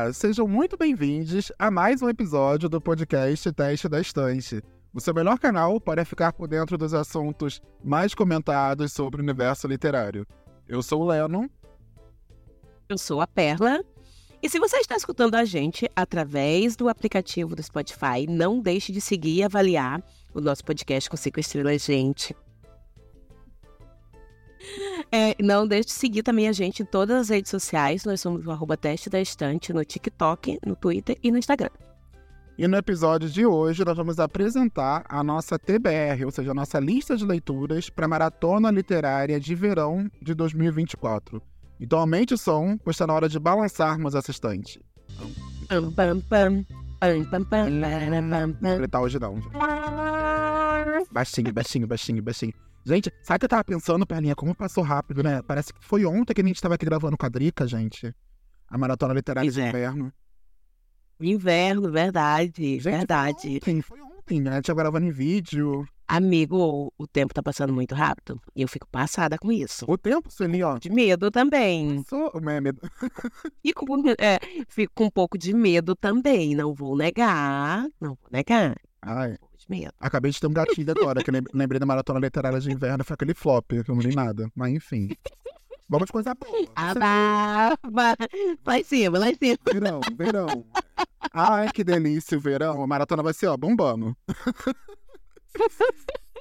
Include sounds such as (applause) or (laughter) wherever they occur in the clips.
Olá, sejam muito bem-vindos a mais um episódio do podcast Teste da Estante, o seu melhor canal para ficar por dentro dos assuntos mais comentados sobre o universo literário. Eu sou o Lennon. Eu sou a Perla. E se você está escutando a gente através do aplicativo do Spotify, não deixe de seguir e avaliar o nosso podcast com cinco estrelas, gente. (laughs) É, não deixe de seguir também a gente em todas as redes sociais. Nós somos o arroba teste da estante no TikTok, no Twitter e no Instagram. E no episódio de hoje nós vamos apresentar a nossa TBR, ou seja, a nossa lista de leituras para a Maratona Literária de Verão de 2024. Então aumente o som, pois está na hora de balançarmos essa estante. Pam, pam, pam. Tá hoje não. Baixinho, baixinho, baixinho, baixinho. Gente, sabe o que eu tava pensando, Perlinha? Como passou rápido, né? Parece que foi ontem que a gente tava aqui gravando com a Drica, gente. A Maratona Literária de é. Inverno. Inverno, verdade, Gente, verdade. Foi ontem, foi ontem, né? A gente tava gravando em vídeo. Amigo, o tempo tá passando muito rápido e eu fico passada com isso. O tempo, Sueli, ó. De medo também. Sou o meme. (laughs) E com, é, fico com um pouco de medo também, não vou negar. Não vou negar. Ai, medo. acabei de ter um gatilho agora, que eu lem- lembrei da Maratona Literária de Inverno, foi aquele flop, que eu não li nada. Mas enfim. Vamos de coisa boa. Abafa! Lá em cima, lá em cima. Verão, verão. Ai, que delícia o verão. A maratona vai ser, ó, bombando.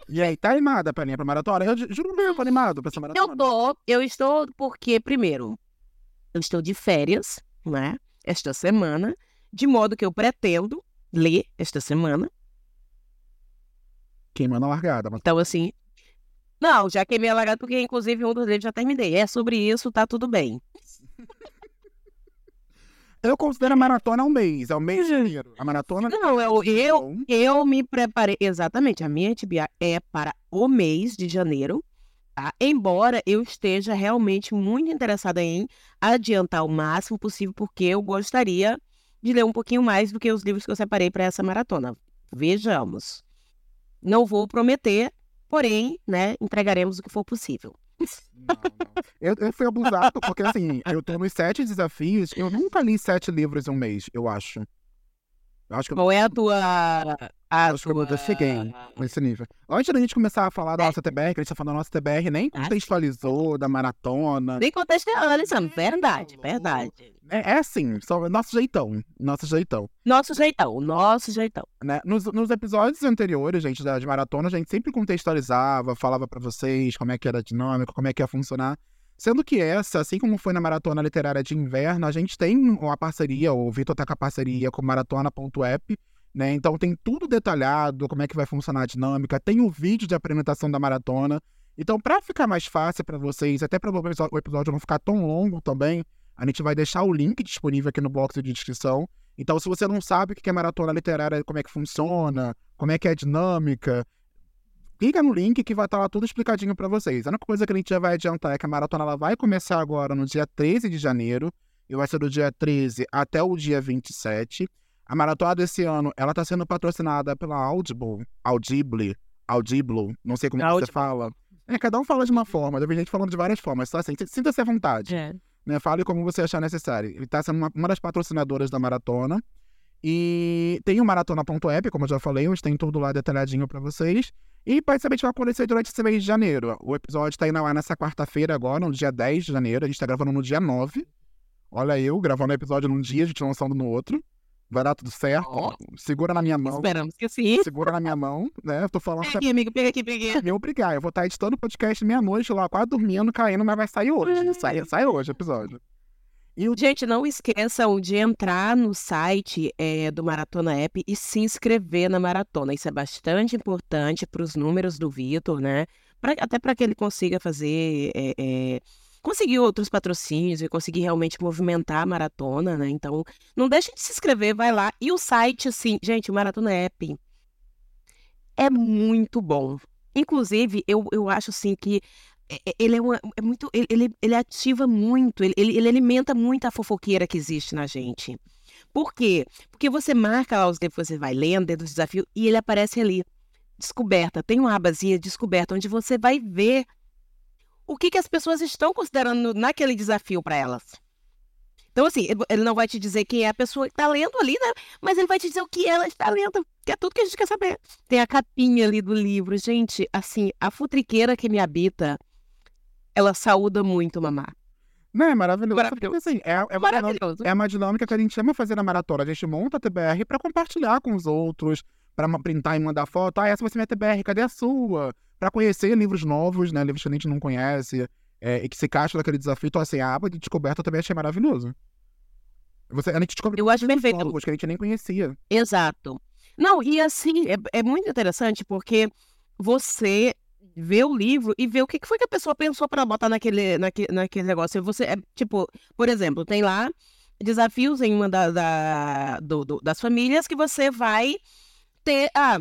E aí, tá animada, Pelinha, pra maratona? Eu ju- juro mesmo, tô animado pra essa maratona. Eu tô, eu estou, porque, primeiro, eu estou de férias, né? Esta semana, de modo que eu pretendo ler esta semana. Queimando a largada. Mas... Então, assim. Não, já queimei a largada, porque inclusive um dos livros já terminei. É sobre isso, tá tudo bem. (laughs) Eu considero a maratona um mês, é o mês de janeiro. A maratona... Não, eu, eu, Então, eu me preparei. Exatamente, a minha TBA é para o mês de janeiro. Tá? Embora eu esteja realmente muito interessada em adiantar o máximo possível, porque eu gostaria de ler um pouquinho mais do que os livros que eu separei para essa maratona. Vejamos. Não vou prometer, porém, né, entregaremos o que for possível. Não, não. Eu, eu fui abusado, porque assim, eu tô nos sete desafios, eu nunca li sete livros em um mês, eu acho. Acho que Qual é a tua. A acho que eu tua... cheguei nesse nível. Antes da gente começar a falar da nossa TBR, que a gente tá falando da nossa TBR, nem Ah, contextualizou da maratona. Nem contextualizando, verdade, verdade. É, é assim, só nosso jeitão, nosso jeitão. Nosso jeitão, nosso jeitão. Né? Nos, nos episódios anteriores, gente, da, de maratona, a gente sempre contextualizava, falava pra vocês como é que era a dinâmica, como é que ia funcionar. Sendo que essa, assim como foi na Maratona Literária de Inverno, a gente tem uma parceria, o Vitor tá com a parceria com maratona.app, né? Então tem tudo detalhado, como é que vai funcionar a dinâmica, tem o vídeo de apresentação da maratona. Então, para ficar mais fácil para vocês, até para o episódio não ficar tão longo também, a gente vai deixar o link disponível aqui no box de descrição. Então, se você não sabe o que é maratona literária, como é que funciona, como é que é a dinâmica, clica no link que vai estar lá tudo explicadinho para vocês. A única coisa que a gente já vai adiantar é que a maratona ela vai começar agora no dia 13 de janeiro, e vai ser do dia 13 até o dia 27. A maratona desse ano, ela tá sendo patrocinada pela Audible, Audible, Audible, não sei como você Audible. fala. É, cada um fala de uma forma, deve gente falando de várias formas, só assim, sinta-se à vontade É. né? Fale como você achar necessário. Ele está sendo uma, uma das patrocinadoras da maratona. E tem o maratona.app, como eu já falei, onde tem tudo lá detalhadinho para vocês. E pode saber o que vai acontecer durante esse mês de janeiro. O episódio está indo lá nessa quarta-feira agora, no dia 10 de janeiro. A gente está gravando no dia 9. Olha eu, gravando o episódio num dia, a gente lançando no outro. Vai dar tudo certo. Ó. Segura na minha mão. Esperamos que sim. Segura na minha mão, né? Eu tô falando (laughs) Pega aqui, amigo, pega aqui, pega aqui. me obrigar. Eu vou estar editando o podcast meia-noite lá, quase dormindo, caindo, mas vai sair hoje. Sai, sai hoje o episódio. Gente, não esqueçam de entrar no site eh, do Maratona App e se inscrever na maratona. Isso é bastante importante para os números do Vitor, né? Pra- até para que ele consiga fazer. eh, eh, conseguir outros patrocínios e conseguir realmente movimentar a maratona, né? Então, não deixem de se inscrever, vai lá. E o site, assim, gente, o Maratona App é muito bom. Inclusive, eu, eu acho assim que é- é- ele é, uma- é muito. Ele, ele, ativa muito, ele, ele, alimenta muito a fofoqueira que existe na gente. Por quê? Porque você marca lá os livros você vai lendo dentro do desafio e ele aparece ali. Descoberta. Tem uma abazinha descoberta, onde você vai ver o que, que as pessoas estão considerando naquele desafio para elas. Então, assim, ele- não vai te dizer quem é a pessoa que tá lendo ali, né? Mas ele vai te dizer o que ela está lendo, que é tudo que a gente quer saber. Tem a capinha ali do livro. Gente, assim, a futriqueira que me habita, ela saúda muito, mamá. Não, é maravilhoso. Maravilhoso. Porque, assim, é, é, uma dinâmica, Maravilhoso. é uma dinâmica que a gente ama fazer na maratona. A gente monta a TBR pra compartilhar com os outros, pra ma- printar e mandar foto. Ah, essa vai ser minha TBR, cadê a sua? Pra conhecer livros novos, né? Livros que a gente não conhece é, e que se encaixa naquele desafio. Então, assim, a aba de descoberta eu também achei maravilhoso. Você, a gente descobre Eu acho perfeito. novos que a gente nem conhecia. Exato. Não, e assim, é, é muito interessante porque você vê o livro e vê o que foi que a pessoa pensou para botar naquele, naquele, naquele negócio. Você, é, tipo, por exemplo, tem lá desafios em uma da, da- do- do- das famílias que você vai ter. Ah,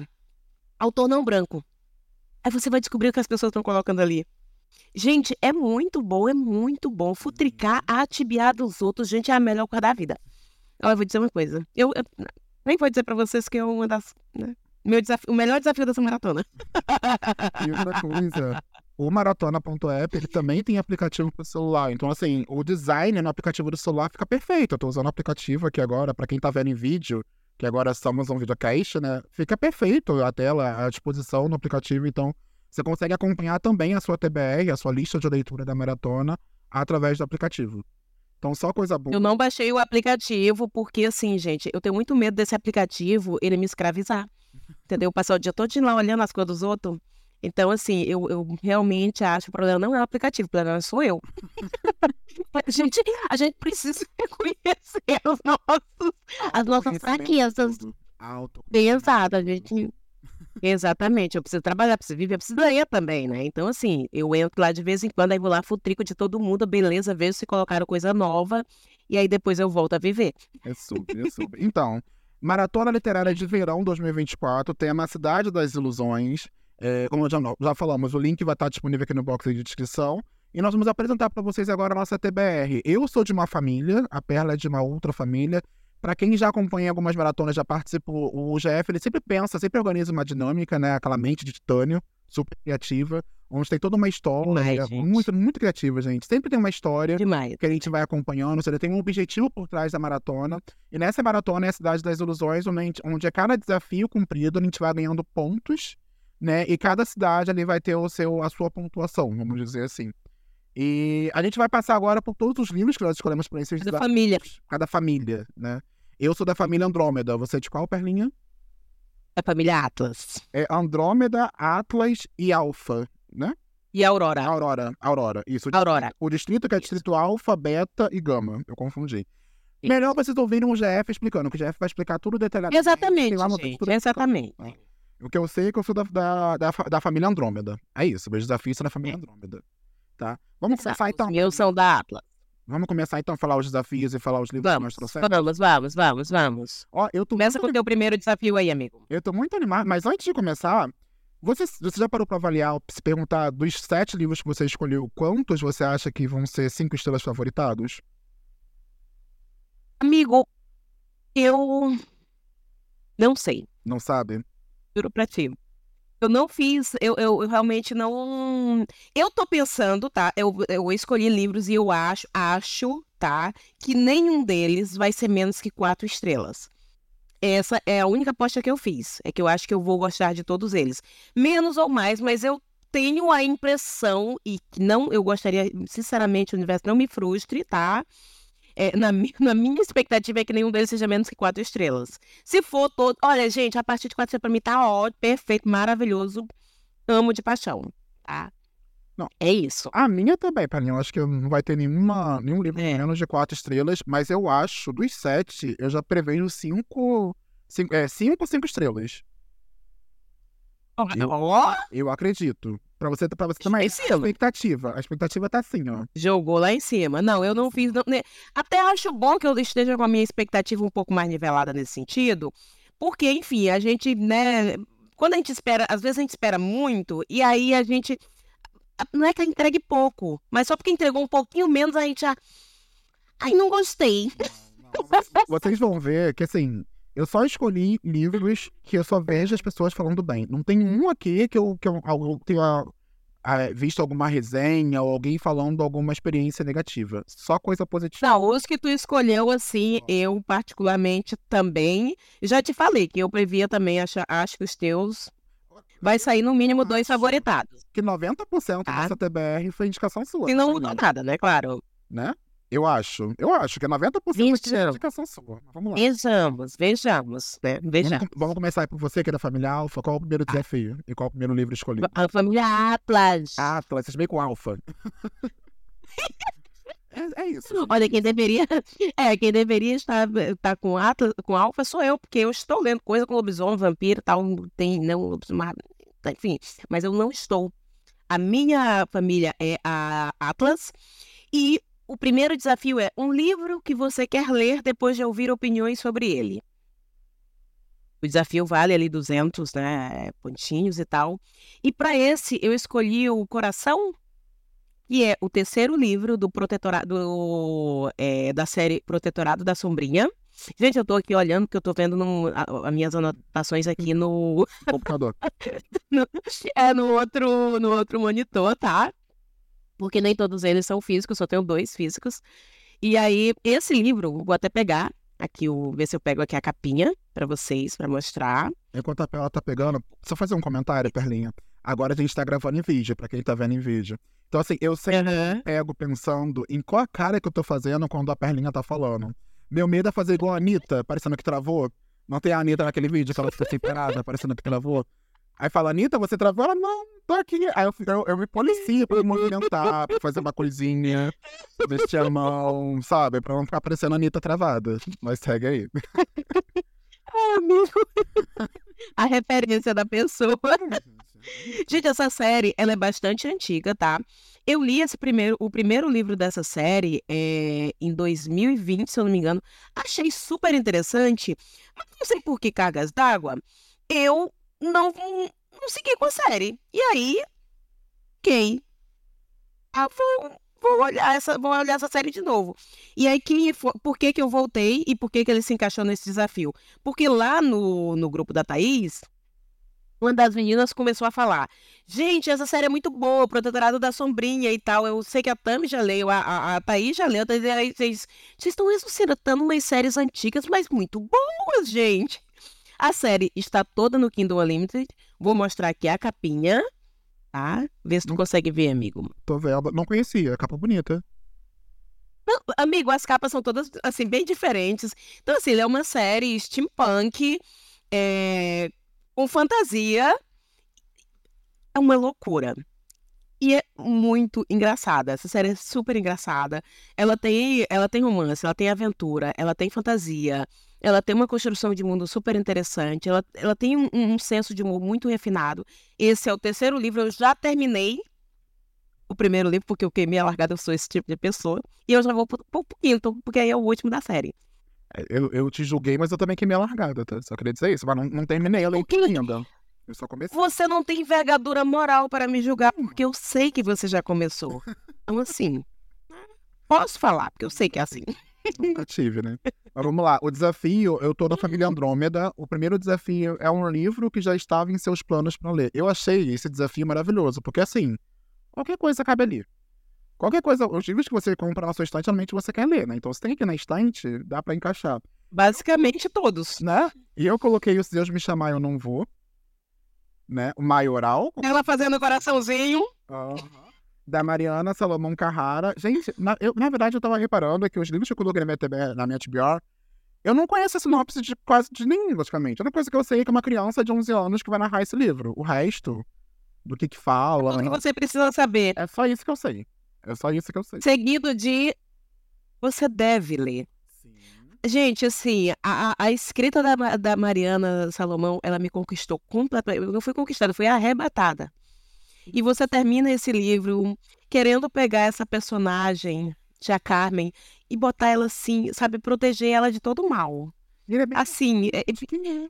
autor não branco. Aí você vai descobrir o que as pessoas estão colocando ali. Gente, é muito bom, é muito bom. Futricar a tibiar dos outros, gente, é a melhor coisa da vida. Olha, eu vou dizer uma coisa. Eu, eu nem vou dizer pra vocês que é uma das. né, meu desafio, o melhor desafio dessa maratona. (laughs) E outra coisa, o Maratona.app, ele também tem aplicativo para celular. Então, assim, o design no aplicativo do celular fica perfeito. Eu tô usando o aplicativo aqui agora, para quem tá vendo em vídeo, que agora estamos um videocast, né? Fica perfeito a tela, a disposição no aplicativo. Então, você consegue acompanhar também a sua TBR, a sua lista de leitura da maratona, através do aplicativo. Então, só coisa boa. Eu não baixei o aplicativo porque, assim, gente, eu tenho muito medo desse aplicativo ele me escravizar. Entendeu? Passar o dia todo lá olhando as coisas dos outros. Então, assim, eu, eu realmente acho que o problema não é o aplicativo, o problema sou eu. (laughs) a, gente, a gente precisa (laughs) reconhecer os nossos, as nossas fraquezas. Alto. Exato, a gente. Exatamente, eu preciso trabalhar, preciso viver, preciso ler também, né? Então, assim, eu entro lá de vez em quando, aí vou lá, futrico de todo mundo, beleza, vejo se colocaram coisa nova, e aí depois eu volto a viver. É super, é super. Então, Maratona Literária de Verão 2024, tema Cidade das Ilusões. É, como já, já falamos, o link vai estar disponível aqui no box de descrição. E nós vamos apresentar para vocês agora a nossa TBR. Eu sou de uma família, a Perla é de uma outra família. Para quem já acompanha algumas maratonas, já participou, o GF ele sempre pensa, sempre organiza uma dinâmica, né? Aquela mente de titânio, super criativa, onde tem toda uma história, é muito, muito criativa, gente. Sempre tem uma história Demais. que a gente vai acompanhando, você tem um objetivo por trás da maratona. E nessa maratona é a Cidade das Ilusões, onde, onde a cada desafio cumprido, a gente vai ganhando pontos, né? E cada cidade ali vai ter o seu, a sua pontuação, vamos dizer assim. E a gente vai passar agora por todos os livros que nós escolhemos para esses Da desafios. família, Cada família, né? Eu sou da família Andrômeda. Você é de qual, Perlinha? da família Atlas. É Andrômeda, Atlas e Alfa, né? E Aurora. Aurora. Aurora. Isso. Aurora. O distrito que é distrito alfa, beta e gama. Eu confundi. Melhor vocês ouvirem o GF explicando, que o GF vai explicar tudo detalhadamente. Exatamente, lá no gente. Exatamente. O que eu sei é que eu sou da, da, da, da família Andrômeda. É isso, meus desafios são da família Andrômeda. Tá? Vamos começar Exato. então. Os meus são da Atlas. Vamos começar então a falar os desafios e falar os livros que nós Vamos, trouxemos. vamos, vamos, vamos, vamos. Ó, eu tô, Começa muito, com o teu primeiro desafio aí, amigo. eu tô muito animado, mas antes de começar, você, você já parou pra avaliar, se perguntar dos sete livros que você escolheu, quantos você acha que vão ser cinco estrelas favoritados? Amigo, eu não sei. Não sabe? Juro pra ti. Eu não fiz, eu, eu, eu realmente não. Eu tô pensando, tá? Eu, eu escolhi livros e eu acho, acho, tá? Que nenhum deles vai ser menos que quatro estrelas. Essa é a única aposta que eu fiz. É que eu acho que eu vou gostar de todos eles. Menos ou mais, mas eu tenho a impressão, e não, eu gostaria, sinceramente, o universo não me frustre, tá? É, na, (laughs) na minha expectativa é que nenhum deles seja menos que quatro estrelas. Se for todo. Olha, gente, a partir de quatro estrelas pra mim tá ótimo, perfeito, maravilhoso. Amo de paixão, tá? Não. É isso. A minha também, Palinha. Eu acho que não vai ter nenhuma, nenhum livro É. menos de quatro estrelas, mas eu acho, dos sete, eu já prevejo cinco. Cinco, é, cinco, cinco estrelas. Eu- Ó, Eu acredito. Pra você, pra você uma Em cima. expectativa. A expectativa tá assim, ó. jogou lá em cima. Não, eu não fiz. não- né? Até acho bom que eu esteja com a minha expectativa um pouco mais nivelada nesse sentido, porque, enfim, a gente, né? Quando a gente espera, às vezes a gente espera muito, e aí a gente. Não é que entregue pouco, mas só porque entregou um pouquinho menos, a gente já. Ai, não gostei. Vocês vão ver que, assim, eu só escolhi livros que eu só vejo as pessoas falando bem. Não tem um aqui que eu, que eu, eu tenho a, ah, visto alguma resenha ou alguém falando alguma experiência negativa. Só coisa positiva. Não, os que tu escolheu, assim, eu particularmente também. Já te falei que eu previa também, acho, acho que os teus vai sair no mínimo dois Acho favoritados. Que 90% Tá. dessa TBR foi indicação sua. E não mudou nada, né? Claro. Né? Eu acho. Eu acho que é 90% aqui Isso. é indicação sua. Vamos lá. Vejamos, vejamos, né? Vamos, Vejamos. com- vamos começar aí por você, que é da família Alfa. Qual é o primeiro desafio? E qual é o primeiro livro escolhido? A família Atlas. Ah, então vocês meio com Alfa. (laughs) é, é isso. gente. Olha, quem deveria. É, quem deveria estar, estar com, Atlas, com Alfa sou eu, porque eu estou lendo coisa com lobisomem, vampiro e tal. Tem, não, lobisomem, enfim. Mas eu não estou. A minha família é a Atlas. E o primeiro desafio é um livro que você quer ler depois de ouvir opiniões sobre ele. O desafio vale ali 200, né, pontinhos e tal. E para esse eu escolhi o Coração, que é o terceiro livro do protetorado do, é, da série Protetorado da Sombrinha. Gente, eu tô aqui olhando porque eu tô vendo no, a- as minhas anotações aqui no, (laughs) Computador. (laughs) é no outro, no outro monitor, tá? Porque nem todos eles são físicos, só tenho dois físicos. E aí, esse livro, vou até pegar aqui, o, ver se eu pego aqui a capinha pra vocês, pra mostrar. Enquanto a ela tá pegando, só fazer um comentário, Perlinha. Agora a gente tá gravando em vídeo, pra quem tá vendo em vídeo. Então, assim, eu sempre pego pensando em qual a cara que eu tô fazendo quando a Perlinha tá falando. Meu medo é fazer igual a Anitta, parecendo que travou. Não tem a Anitta naquele vídeo que ela fica sem parada, (laughs) parecendo que travou. Aí fala, Anitta, você travou? Ela, não, tô aqui. Aí eu, eu, eu me policio pra me movimentar, pra fazer uma coisinha, vestir a mão, sabe? Pra não ficar parecendo a Anitta travada. Mas segue aí. (laughs) Ai, amigo. a referência da pessoa. (laughs) Gente, essa série, ela é bastante antiga, tá? Eu li esse primeiro, o primeiro livro dessa série é, em 2020, se eu não me engano. Achei super interessante, mas não sei por que cargas d'água, eu não, não segui com a série. E aí, ok. Ah, vou, vou olhar essa, vou olhar essa série de novo. E aí, quem, fo- por que, que eu voltei e por que, que ele se encaixou nesse desafio? Porque lá no, no grupo da Thaís, uma das meninas começou a falar: Gente, essa série é muito boa, Protetorado da Sombrinha e tal. Eu sei que a Tami já leu, a, a, a Thaís já leu. Aí Vocês vocês estão ressuscitando umas séries antigas, mas muito boas, gente. A série está toda no Kindle Unlimited. Vou mostrar aqui a capinha, tá? Vê se tu Não- consegue ver, amigo. Tô vendo. Não conhecia, capa bonita. Não, amigo, as capas são todas, assim, bem diferentes. Então, assim, ele é uma série steampunk, é, com fantasia. É uma loucura. E é muito engraçada. Essa série é super engraçada. Ela tem, ela tem romance, ela tem aventura, ela tem fantasia, ela tem uma construção de mundo super interessante, ela, ela tem um, um senso de humor muito refinado. Esse é o terceiro livro, eu já terminei o primeiro livro, porque eu queimei a largada, eu sou esse tipo de pessoa. E eu já vou pro, pro quinto, porque aí é o último da série. É, Eu, eu te julguei, mas eu também queimei a largada, tá? Só queria dizer isso, mas não, não terminei a leitura ainda. Eu só comecei. Você não tem envergadura moral para me julgar, porque eu sei que você já começou. (laughs) Então, assim, posso falar, porque eu sei que é assim. Nunca tive, né? Mas vamos lá. O desafio, eu tô na família Andrômeda. O primeiro desafio é um livro que já estava em seus planos para ler. Eu achei esse desafio maravilhoso, porque assim, qualquer coisa cabe ali. Qualquer coisa, os livros que você compra na sua estante, normalmente você quer ler, né? Então, se tem aqui na estante, dá pra encaixar, Basicamente todos. né? E eu coloquei o Se Deus Me Chamar, Eu Não Vou, né? O Maioral, Ela fazendo coraçãozinho. Da Mariana Salomão Carrara. Gente, na, eu, na verdade, eu tava reparando que os livros que eu coloquei na minha, TB, na minha TBR, eu não conheço a sinopse de quase de nenhum, praticamente. A única coisa que eu sei é que é uma criança de 11 anos que vai narrar esse livro. O resto, do que que fala, Tudo que você precisa saber. é só isso que eu sei. É só isso que eu sei. Seguido de. Você deve ler. Gente, assim, a, a- escrita da, da Mariana Salomão, ela me conquistou completamente. Eu não fui conquistada, eu fui arrebatada. E você termina esse livro querendo pegar essa personagem, Tia Carmen, e botar ela assim, sabe, proteger ela de todo mal. É. Assim, é- é-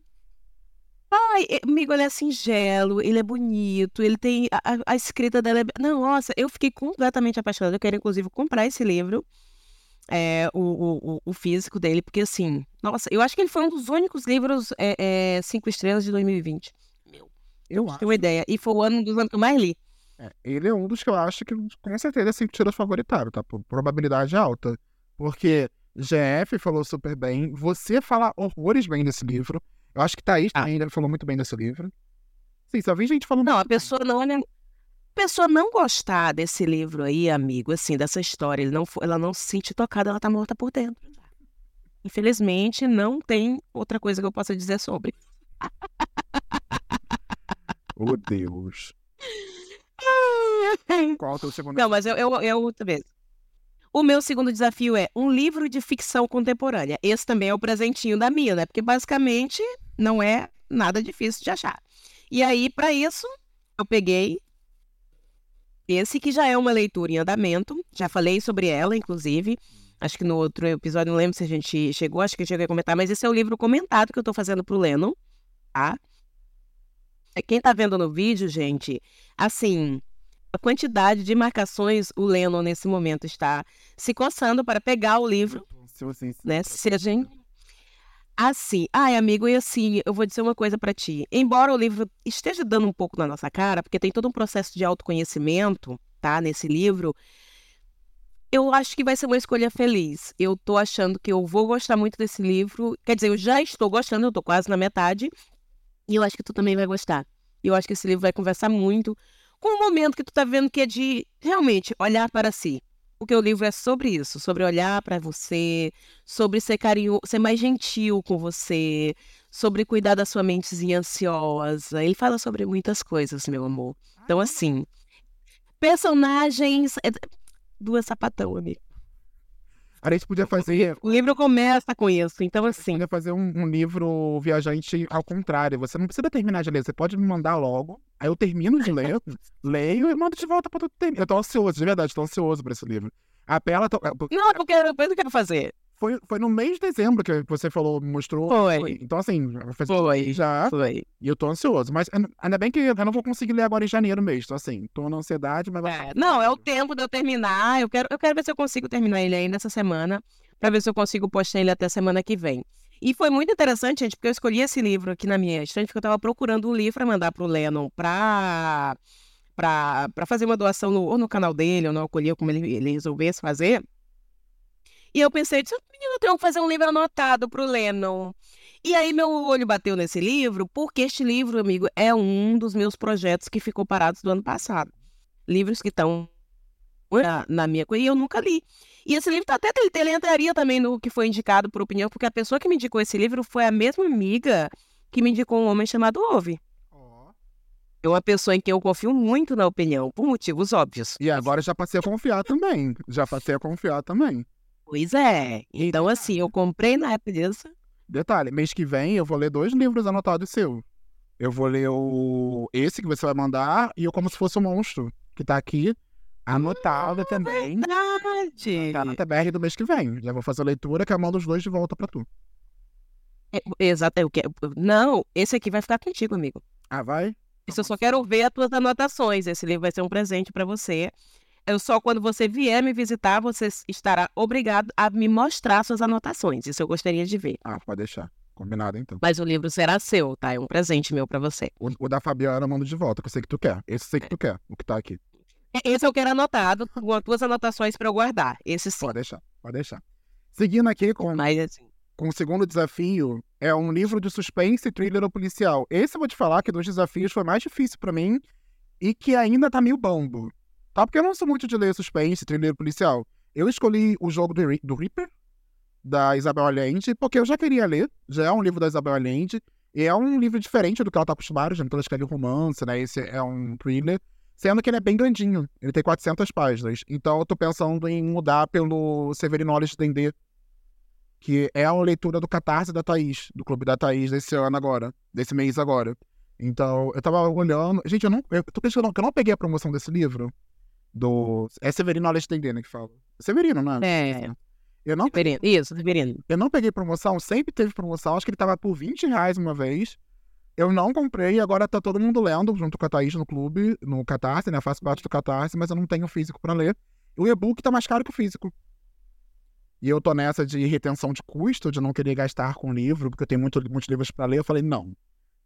Ai, é, amigo, ele é singelo, ele é bonito, ele tem. A, a- escrita dela é. Não, nossa, eu fiquei completamente apaixonada. Eu quero, inclusive, comprar esse livro, é, o, o, o- o físico dele, porque, assim, nossa, eu acho que ele foi um dos únicos livros é, é, cinco estrelas de 2020. Eu acho. ter uma ideia. E foi o ano dos anos que eu mais li. É, ele é um dos que eu acho que com certeza assim, tira favoritário, tá? Por probabilidade alta. Porque GF falou super bem, você fala horrores bem desse livro. Eu acho que Thaís ah. também falou muito bem desse livro. Sim, só vi gente falando. Não, a pessoa não é. A pessoa não gostar desse livro aí, amigo, assim, dessa história, não, ela não se sente tocada, ela tá morta por dentro. Infelizmente, não tem outra coisa que eu possa dizer sobre. (laughs) Oh, Deus. Qual é o teu segundo? Não, mas eu, eu, eu outra vez. O meu segundo desafio é um livro de ficção contemporânea. Esse também é o presentinho da minha, né? Porque basicamente não é nada difícil de achar. E aí, para isso, eu peguei esse que já é uma leitura em andamento. Já falei sobre ela, inclusive. Acho que no outro episódio, não lembro se a gente chegou, acho que eu cheguei a comentar, mas esse é o livro comentado que eu estou fazendo pro Lennon, tá? É, quem tá vendo no vídeo, gente, assim, a quantidade de marcações o Lennon nesse momento está se coçando para pegar o livro, né? Se a gente Assim, ai amigo, e assim, eu vou dizer uma coisa para ti. Embora o livro esteja dando um pouco na nossa cara, porque tem todo um processo de autoconhecimento, tá, nesse livro, eu acho que vai ser uma escolha feliz. Eu tô achando que eu vou gostar muito desse livro. Quer dizer, eu já estou gostando, eu tô quase na metade. E eu acho que tu também vai gostar. Eu acho que esse livro vai conversar muito com o momento que tu tá vendo que é de realmente olhar para si. Porque o livro é sobre isso, sobre olhar para você, sobre ser carinhoso, ser mais gentil com você, sobre cuidar da sua mentezinha ansiosa. Ele fala sobre muitas coisas, meu amor. Então, assim, personagens. É, duas sapatão, amigo. A gente podia fazer. O livro começa com isso, então assim. Podia fazer um, um, livro viajante ao contrário. Você não precisa terminar de ler, você pode me mandar logo. Aí eu termino de ler, (laughs) leio e mando de volta pra tu terminar. Eu tô ansioso, de verdade, tô ansioso pra esse livro. A Pela. Tô... Não, porque depois eu quero fazer. Foi, foi no mês de dezembro que você falou, mostrou. Foi. foi. Então, assim, foi. já. Foi. E eu tô ansioso. Mas ainda bem que eu não vou conseguir ler agora em janeiro mesmo. Então, assim, tô na ansiedade, mas. É, não, é o tempo de eu terminar. Eu quero, eu quero ver se eu consigo terminar ele ainda essa semana, pra ver se eu consigo postar ele até semana que vem. E foi muito interessante, gente, porque eu escolhi esse livro aqui na minha estante, porque eu tava procurando um livro pra mandar pro Lennon pra. Pra, pra fazer uma doação no, ou no canal dele, ou no Acolher, como ele, ele resolvesse fazer. E eu pensei, menino, eu tenho que fazer um livro anotado pro Lennon. E aí meu olho bateu nesse livro, porque este livro, amigo, é um dos meus projetos que ficou parados do ano passado. Livros que estão na, na, minha coisa e eu nunca li. E esse livro tá até ele entraria também no que foi indicado por opinião, porque a pessoa que me indicou esse livro foi a mesma amiga que me indicou um homem chamado Ove. É uma pessoa em quem eu confio muito na opinião, por motivos óbvios. E agora já passei a confiar também. Já passei a confiar também. Pois é. Então, assim, eu comprei na época disso. Detalhe, mês que vem eu vou ler dois livros anotados seu. Eu vou ler o esse que você vai mandar e o Como Se Fosse um Monstro, que tá aqui, anotado ah, também. Verdade! Tá na TBR do mês que vem. Já vou fazer a leitura que eu mando os dois de volta pra tu. É, exato, eu quero. Não, esse aqui vai ficar contigo, amigo. Ah, vai? Isso eu só quero ver as tuas anotações. Esse livro vai ser um presente para você. Eu só quando você vier me visitar, você estará obrigado a me mostrar suas anotações. Isso eu gostaria de ver. Ah, pode deixar. Combinado, então. Mas o livro será seu, tá? É um presente meu para você. O, o, da Fabiana eu mando de volta, que eu sei que tu quer. Esse eu sei que é. tu quer, o que tá aqui. É, esse eu quero anotado, com as tuas anotações para eu guardar. Esse sim. Pode deixar, pode deixar. Seguindo aqui com, Mas, assim... com o segundo desafio, é um livro de suspense, thriller ou policial. Esse eu vou te falar que dos desafios foi mais difícil para mim e que ainda tá meio bombo tá? Porque eu não sou muito de ler suspense, thriller policial. Eu escolhi o jogo do, do Reaper, da Isabel Allende, porque eu já queria ler, já é um livro da Isabel Allende, e é um livro diferente do que ela tá acostumada, já ela escreve romance, né? Esse é um thriller, sendo que ele é bem grandinho, ele tem 400 páginas. Então eu tô pensando em mudar pelo Severino de Dendê, que é a leitura do Catarse da Thaís, do Clube da Thaís desse ano agora, desse mês agora. Então, eu tava olhando. Gente, eu não. Eu tô pensando que eu não peguei a promoção desse livro do. É Severino Alexandre, né, que fala. Severino, não é? É. Eu não Severino. Isso, Severino. Eu não peguei promoção, sempre teve promoção. Acho que ele tava por 20 reais uma vez. Eu não comprei e agora tá todo mundo lendo junto com a Thaís no clube, no Catarse, né? Faço parte do Catarse, mas eu não tenho físico para ler. O e-book tá mais caro que o físico. E eu tô nessa de retenção de custo, de não querer gastar com livro, porque eu tenho muito, muitos livros para ler. Eu falei, não,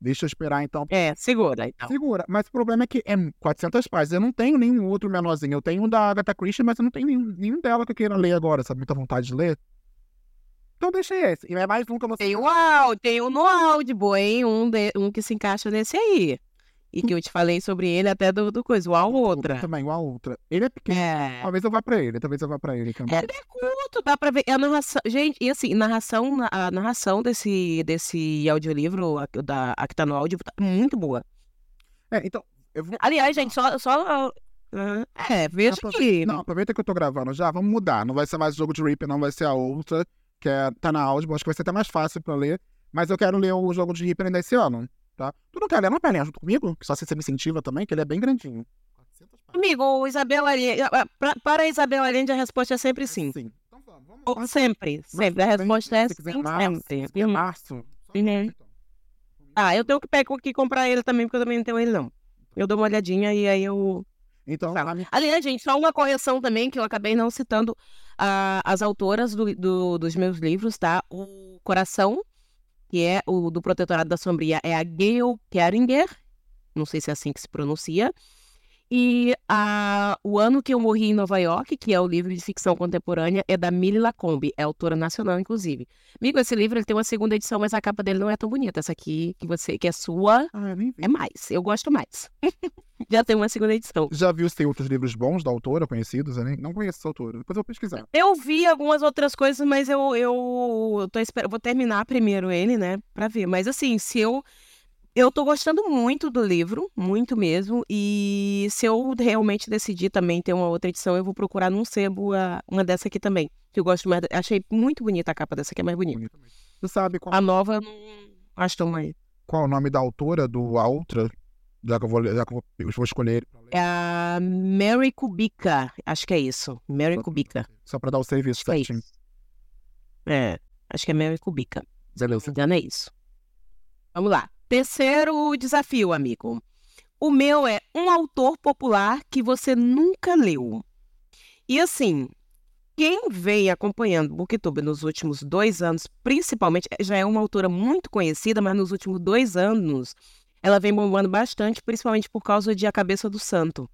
Deixa eu esperar então. É, segura então. Segura. Mas o problema é que é 400 páginas. Eu não tenho nenhum outro menorzinho. Eu tenho um da Agatha Christie, mas eu não tenho nenhum, nenhum dela que eu queira ler agora, sabe? Muita vontade de ler. Então deixei esse. E é mais um que eu não sei. Tem o áudio, tem um no áudio, hein? Um, de, um que se encaixa nesse aí. E que eu te falei sobre ele até do, do coisa, o A Outra. Também, o A Outra. Ele é pequeno. É. Talvez eu vá pra ele, talvez eu vá pra ele. também. É, é curto, dá pra ver. É a narração. Gente, e assim, narração, a narração desse, desse audiolivro, a, da, a que tá no áudio, tá muito boa. É, então. Vou... Aliás, gente, só. só é, veja que. Não, aproveita que eu tô gravando já, vamos mudar. Não vai ser mais o jogo de Reaper, não vai ser a outra, que é, tá na áudio, acho que vai ser até mais fácil pra ler. Mas eu quero ler o jogo de Reaper ainda esse ano tá? Tu não quer ler uma perninha junto comigo? Que só se você me incentiva também, que ele é bem grandinho. Amigo, o Isabel Allende, para Isabel Allende a resposta é sempre sim. sim. Então vamos, vamos. Sempre, sempre. A resposta é sim, sempre. Março. Uhum. Ah, eu tenho que pegar aqui comprar ele também, porque eu também não tenho ele, não. Eu dou uma olhadinha e aí eu. Então. Tá. Aliás, gente, só uma correção também, que eu acabei não citando uh, as autoras do, do, dos meus livros, tá? O Coração que é o do Protetorado da Sombria, é a Gail Keringer, não sei se é assim que se pronuncia, e a, O Ano Que Eu Morri em Nova York, que é o livro de ficção contemporânea, é da Millie Lacombe, é autora nacional, inclusive. Amigo, esse livro ele tem uma segunda edição, mas a capa dele não é tão bonita. Essa aqui, que você que é sua, ah, é mais. Eu gosto mais. (laughs) Já tem uma segunda edição. Já viu se tem outros livros bons da autora, conhecidos? Eu nem, não conheço essa autora. Depois eu vou pesquisar. Eu vi algumas outras coisas, mas eu, eu tô esper... vou terminar primeiro ele, né, pra ver. Mas assim, se eu eu tô gostando muito do livro, muito mesmo. E se eu realmente decidir também ter uma outra edição, eu vou procurar num sebo a, uma dessa aqui também. Que eu gosto mais. Achei muito bonita a capa dessa aqui, é mais bonita. Você sabe qual... A nova, não acho tão mais. Qual é o nome da autora do A Outra? Já que eu vou, já que eu vou escolher. É a Mary Kubica. Acho que é isso. Mary só, Kubica. Só pra dar o serviço acho certinho. É, é, acho que é Mary Kubica. Beleza. Engano é isso. Vamos lá. Terceiro desafio, amigo. O meu é um autor popular que você nunca leu. E assim, quem vem acompanhando o Booktube nos últimos dois anos, principalmente, já é uma autora muito conhecida, mas nos últimos dois anos ela vem bombando bastante, principalmente por causa de A Cabeça do Santo.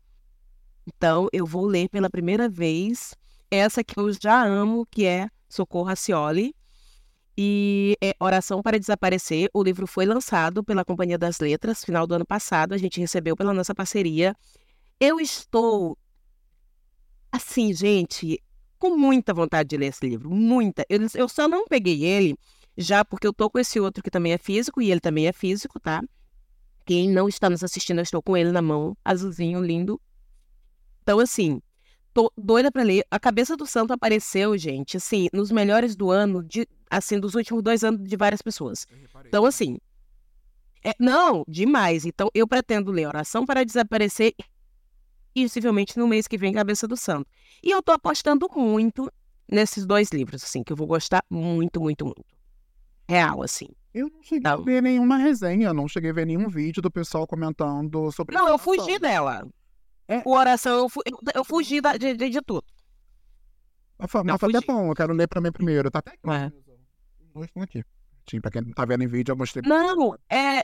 Então, eu vou ler pela primeira vez essa que eu já amo, que é Socorro Racioli, e é Oração para Desaparecer. O livro foi lançado pela Companhia das Letras, final do ano passado. A gente recebeu pela nossa parceria. Eu estou, assim, gente, com muita vontade de ler esse livro. Muita. Eu, eu só não peguei ele já porque eu tô com esse outro que também é físico, e ele também é físico, tá? Quem não está nos assistindo, eu estou com ele na mão, azulzinho, lindo. Então, assim, tô doida para ler. A Cabeça do Santo apareceu, gente, assim, nos melhores do ano, de, assim, dos últimos dois anos de várias pessoas. Então, assim. É, não, demais. Então, eu pretendo ler Oração para Desaparecer e possivelmente no mês que vem Cabeça do Santo. E eu tô apostando muito nesses dois livros, assim, que eu vou gostar muito, muito, muito. Real, assim. Eu não cheguei então, a ver nenhuma resenha, não cheguei a ver nenhum vídeo do pessoal comentando sobre Não, eu fugi dela. É. O oração, eu, fu eu, eu fugi da, de, de, de, tudo. Mas, foi até bom, eu quero ler pra mim primeiro. Tá. É. Estão aqui. Sim, pra quem não tá vendo em vídeo, eu mostrei. Não, é.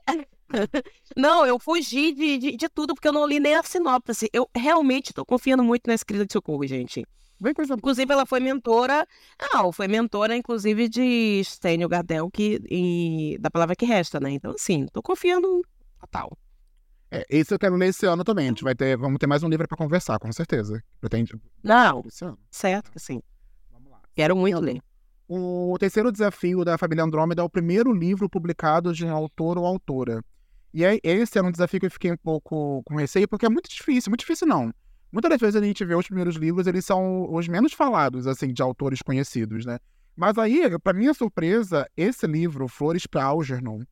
(laughs) não, eu fugi de, de, de, tudo porque eu não li nem a sinopse. Eu realmente tô confiando muito na escrita de Socorro, gente. Bem coisa... Inclusive, ela foi mentora. Não, foi mentora, inclusive, de Stênio Gardel, que, em, da palavra que resta, né? Então, assim, tô confiando total. É, esse eu quero ler esse ano também. A gente vai ter, vamos ter mais um livro para conversar, com certeza. Pretende. Não, certo que sim. Vamos lá. Quero muito ler. O terceiro desafio da família Andrômeda é o primeiro livro publicado de autor ou autora. E aí, esse era um desafio que eu fiquei um pouco com receio, porque é muito difícil, muito difícil não. Muitas das vezes a gente vê os primeiros livros, eles são os menos falados, assim, de autores conhecidos, né? Mas aí, para minha surpresa, esse livro, Flores para Algernon,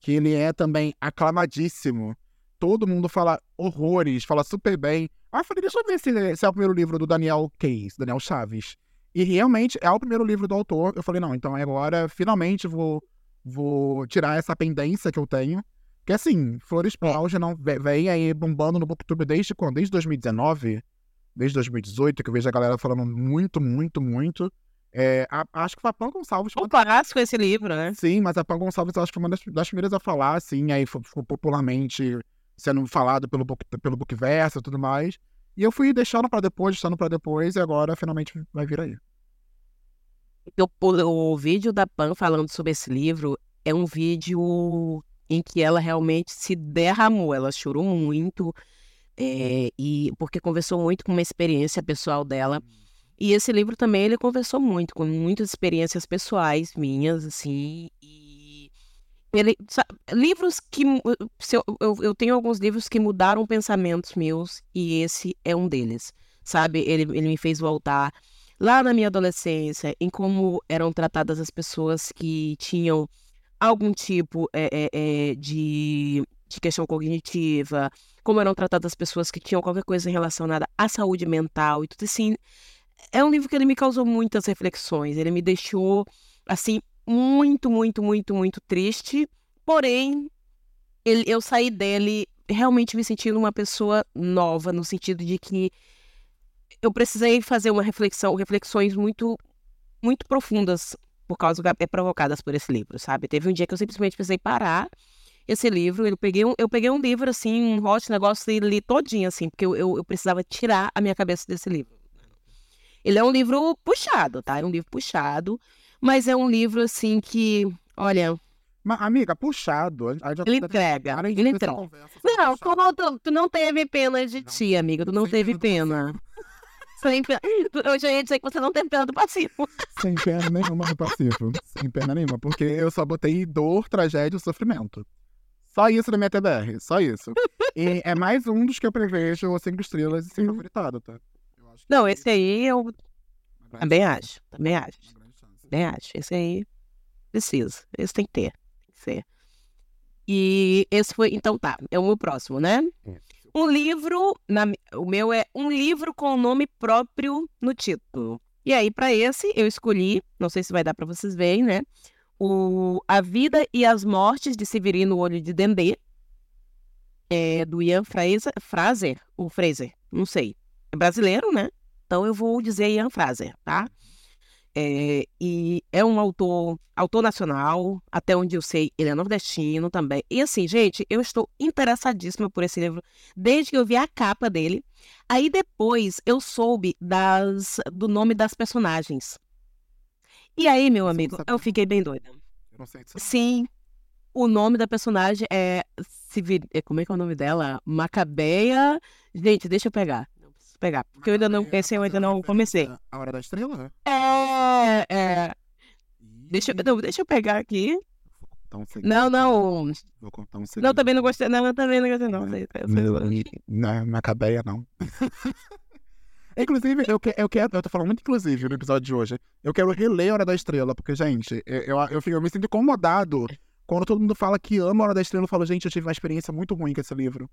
que ele é também aclamadíssimo, todo mundo fala horrores, fala super bem. Ah, eu falei, deixa eu ver se, se é o primeiro livro do Daniel Case, Daniel Chaves. E realmente é o primeiro livro do autor. Eu falei, não, então agora finalmente vou, vou tirar essa pendência que eu tenho. Que assim, Flores Paul já não vem aí bombando no Booktube desde quando? Desde 2019? Desde 2018, que eu vejo a galera falando muito, muito, muito. É, a- acho que foi a Pan Gonçalves. O clássico esse livro, né? Sim, mas a Pan Gonçalves eu acho que foi uma das, das primeiras a falar, assim, aí ficou popularmente sendo falado pelo, pelo Bookverso e tudo mais. E eu fui deixando pra depois, deixando pra depois, e agora finalmente vai vir aí. O, o, o vídeo da Pan falando sobre esse livro é um vídeo em que ela realmente se derramou, ela chorou muito, é, e porque conversou muito com uma experiência pessoal dela. E esse livro também ele conversou muito com muitas experiências pessoais minhas, assim, e ele, sa- livros que eu, eu, eu tenho alguns livros que mudaram pensamentos meus e esse é um deles, sabe? Ele, ele me fez voltar lá na minha adolescência, em como eram tratadas as pessoas que tinham algum tipo é, é, é, de, de questão cognitiva, como eram tratadas as pessoas que tinham qualquer coisa relacionada à saúde mental e tudo assim. É um livro que ele me causou muitas reflexões, ele me deixou, assim, muito, muito, muito, muito triste, porém, ele- eu saí dele realmente me sentindo uma pessoa nova, no sentido de que eu precisei fazer uma reflexão, reflexões muito, muito profundas por causa é provocadas por esse livro, sabe? Teve um dia que eu simplesmente precisei parar esse livro, eu peguei um, eu peguei um livro assim, um hot negócio e li todinho assim, porque eu, eu, eu precisava tirar a minha cabeça desse livro. Ele é um livro puxado, tá? É um livro puxado, mas é um livro assim que, olha, Mas, amiga, puxado. ele entrega, de ele entrega. conversa, Não, como tu, tu não teve pena de Não. ti, amiga, tu não Sem teve pena do. (laughs) Sem pena. Eu já ia dizer que você não tem pena do passivo. (laughs) Sem pena nenhuma no passivo. Sem pena nenhuma. Porque eu só botei dor, tragédia e sofrimento. Só isso na minha TBR. Só isso. E é mais um dos que eu prevejo cinco estrelas e sem favoritado, tá? Eu acho que Não, esse aí eu também acho, também acho. Também acho. Esse aí precisa. Esse tem que ter. Tem que ser. E esse foi. Então tá, é o meu próximo, né? Um livro. na o meu é um livro com nome próprio no título. E aí, pra esse, eu escolhi, não sei se vai dar pra vocês verem, né? O A Vida e as Mortes de Severino Olho de Dendê. É do Ian Fraser, Fraser, ou Fraser, não sei. É brasileiro, né? Então eu vou dizer Ian Fraser, tá? É, e é um autor, autor nacional, até onde eu sei, ele é nordestino também. E assim, gente, eu estou interessadíssima por esse livro desde que eu vi a capa dele. Aí depois eu soube das, do nome das personagens. E aí, meu amigo, eu fiquei bem doida. Eu não sei. Sim, o nome da personagem é, é- Como é que é o nome dela? Macabeia. Gente, deixa eu pegar. Pegar, porque eu ainda não. Esse eu ainda não comecei. A Hora da Estrela? É, é. Deixa, eu- não, deixa eu pegar aqui. Vou contar um. Não, não. Vou contar um segredo. Não, também não gostei. Não, eu também não gostei, não. Não, Eu sei- eu Não, sei- não, na. (laughs) Inclusive, eu, que, eu quero. Eu tô falando muito inclusive no episódio de hoje. Eu quero reler Hora da Estrela, porque, gente, eu, eu, eu, fico- eu me sinto incomodado quando todo mundo fala que ama Hora da Estrela. Eu falo, gente, eu tive uma experiência muito ruim com esse livro.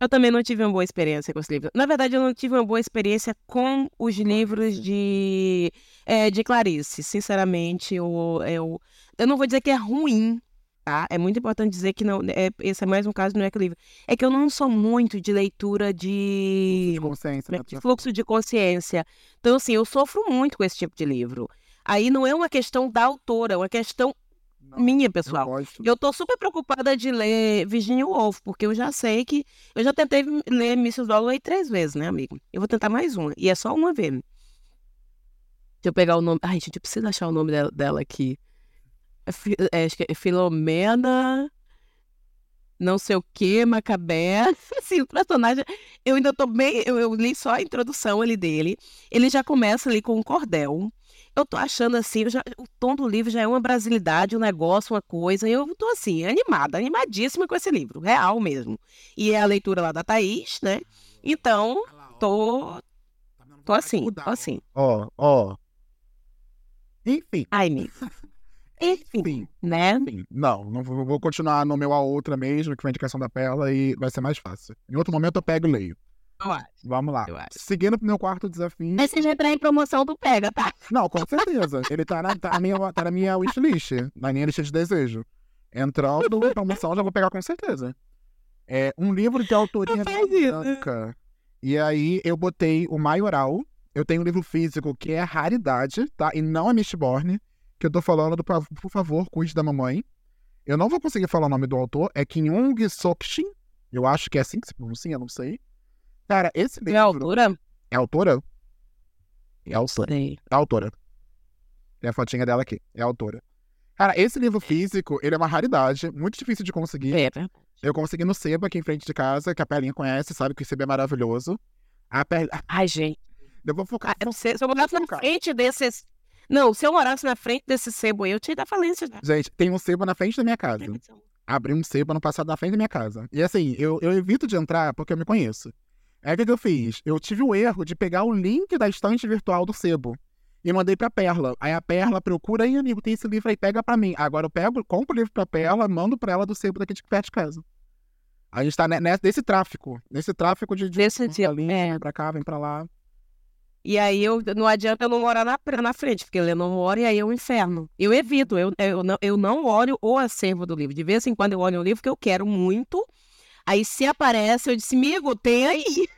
Eu também não tive uma boa experiência com esse livro. Na verdade, eu não tive uma boa experiência com os livros de, é, de Clarice. Sinceramente, eu, eu, eu não vou dizer que é ruim, tá? É muito importante dizer que não. É, esse é mais um caso, não é que livro. É que eu não sou muito de leitura de. De consciência. né? de fluxo de consciência. Então, assim, eu sofro muito com esse tipo de livro. Aí não é uma questão da autora, é uma questão Não, minha, pessoal. Eu tô super preocupada de ler Virginia Woolf, porque eu já sei que. Eu já tentei ler Mrs. Dalloway três vezes, né, amigo? Eu vou tentar mais uma. E é só uma vez. Deixa eu pegar o nome. Ai, gente, eu preciso achar o nome dela, dela aqui. É, é, acho que é Filomena. Não sei o que, Macabé. (laughs) Assim, o personagem. Eu ainda tô bem. Eu, eu li só a introdução ali dele. Ele já começa ali com um cordel. Eu tô achando assim, já- o tom do livro já é uma brasilidade, um negócio, uma coisa. e Eu tô assim, animada, animadíssima com esse livro, real mesmo. E é a leitura lá da Thaís, né? Então, tô, tô assim, tô assim. Ó, ó. Enfim. Ai, amigo. (laughs) Enfim, Enfim. né? Enfim, não, não vou, vou continuar no meu a outra mesmo, que foi a indicação da Perla, e vai ser mais fácil. Em outro momento eu pego e leio. Eu acho. Vamos lá. Eu acho. Seguindo pro meu quarto desafio. Mas você já entrar em promoção do Pega, tá? Não, com certeza. Ele tá na, tá na minha, tá na minha wishlist, na minha lista de desejo. Entrando em promoção, já vou pegar com certeza. É um livro de autoria britânica. E aí eu botei o Maioral, eu tenho um livro físico que é raridade, tá? E não é Mistborn, que eu tô falando do Por favor, cuide da mamãe. Eu não vou conseguir falar o nome do autor, é Kim Young Sokshin. Eu acho que é assim que se pronuncia, não sei. Cara, esse livro. É a altura? É autora? É autora. Sei. É autora. Tem a fotinha dela aqui. É autora. Cara, esse livro físico, ele é uma raridade, muito difícil de conseguir. É, verdade. Eu consegui no Sebo aqui em frente de casa, que a Pelinha conhece, sabe que o Sebo é maravilhoso. A Pel... Ai, gente. Eu vou focar. Ah, se, eu morasse na frente desses. Não, se eu morasse na frente desse sebo aí, eu tinha da falência já. Gente, tem um Sebo na frente da minha casa. Abri um Sebo ano passado na frente da minha casa. E assim, eu, eu evito de entrar porque eu me conheço. Aí o que, que eu fiz? Eu tive o erro de pegar o link da estante virtual do Sebo. E mandei pra Perla. Aí a Perla procura aí, amigo, tem esse livro aí, pega pra mim. Agora eu pego, compro o livro pra Perla, mando pra ela do Sebo daqui de perto de casa. A gente tá ne- ne- nesse tráfico. Nesse tráfico de. de Desse link, é. Vem pra cá, vem pra lá. E aí eu, não adianta eu não morar na, na frente, porque ele não mora e aí é um inferno. Eu evito, eu, eu, não, eu não olho o acervo do livro. De vez em quando eu olho um livro que eu quero muito. Aí se aparece, eu disse, amigo, tem aí. (laughs)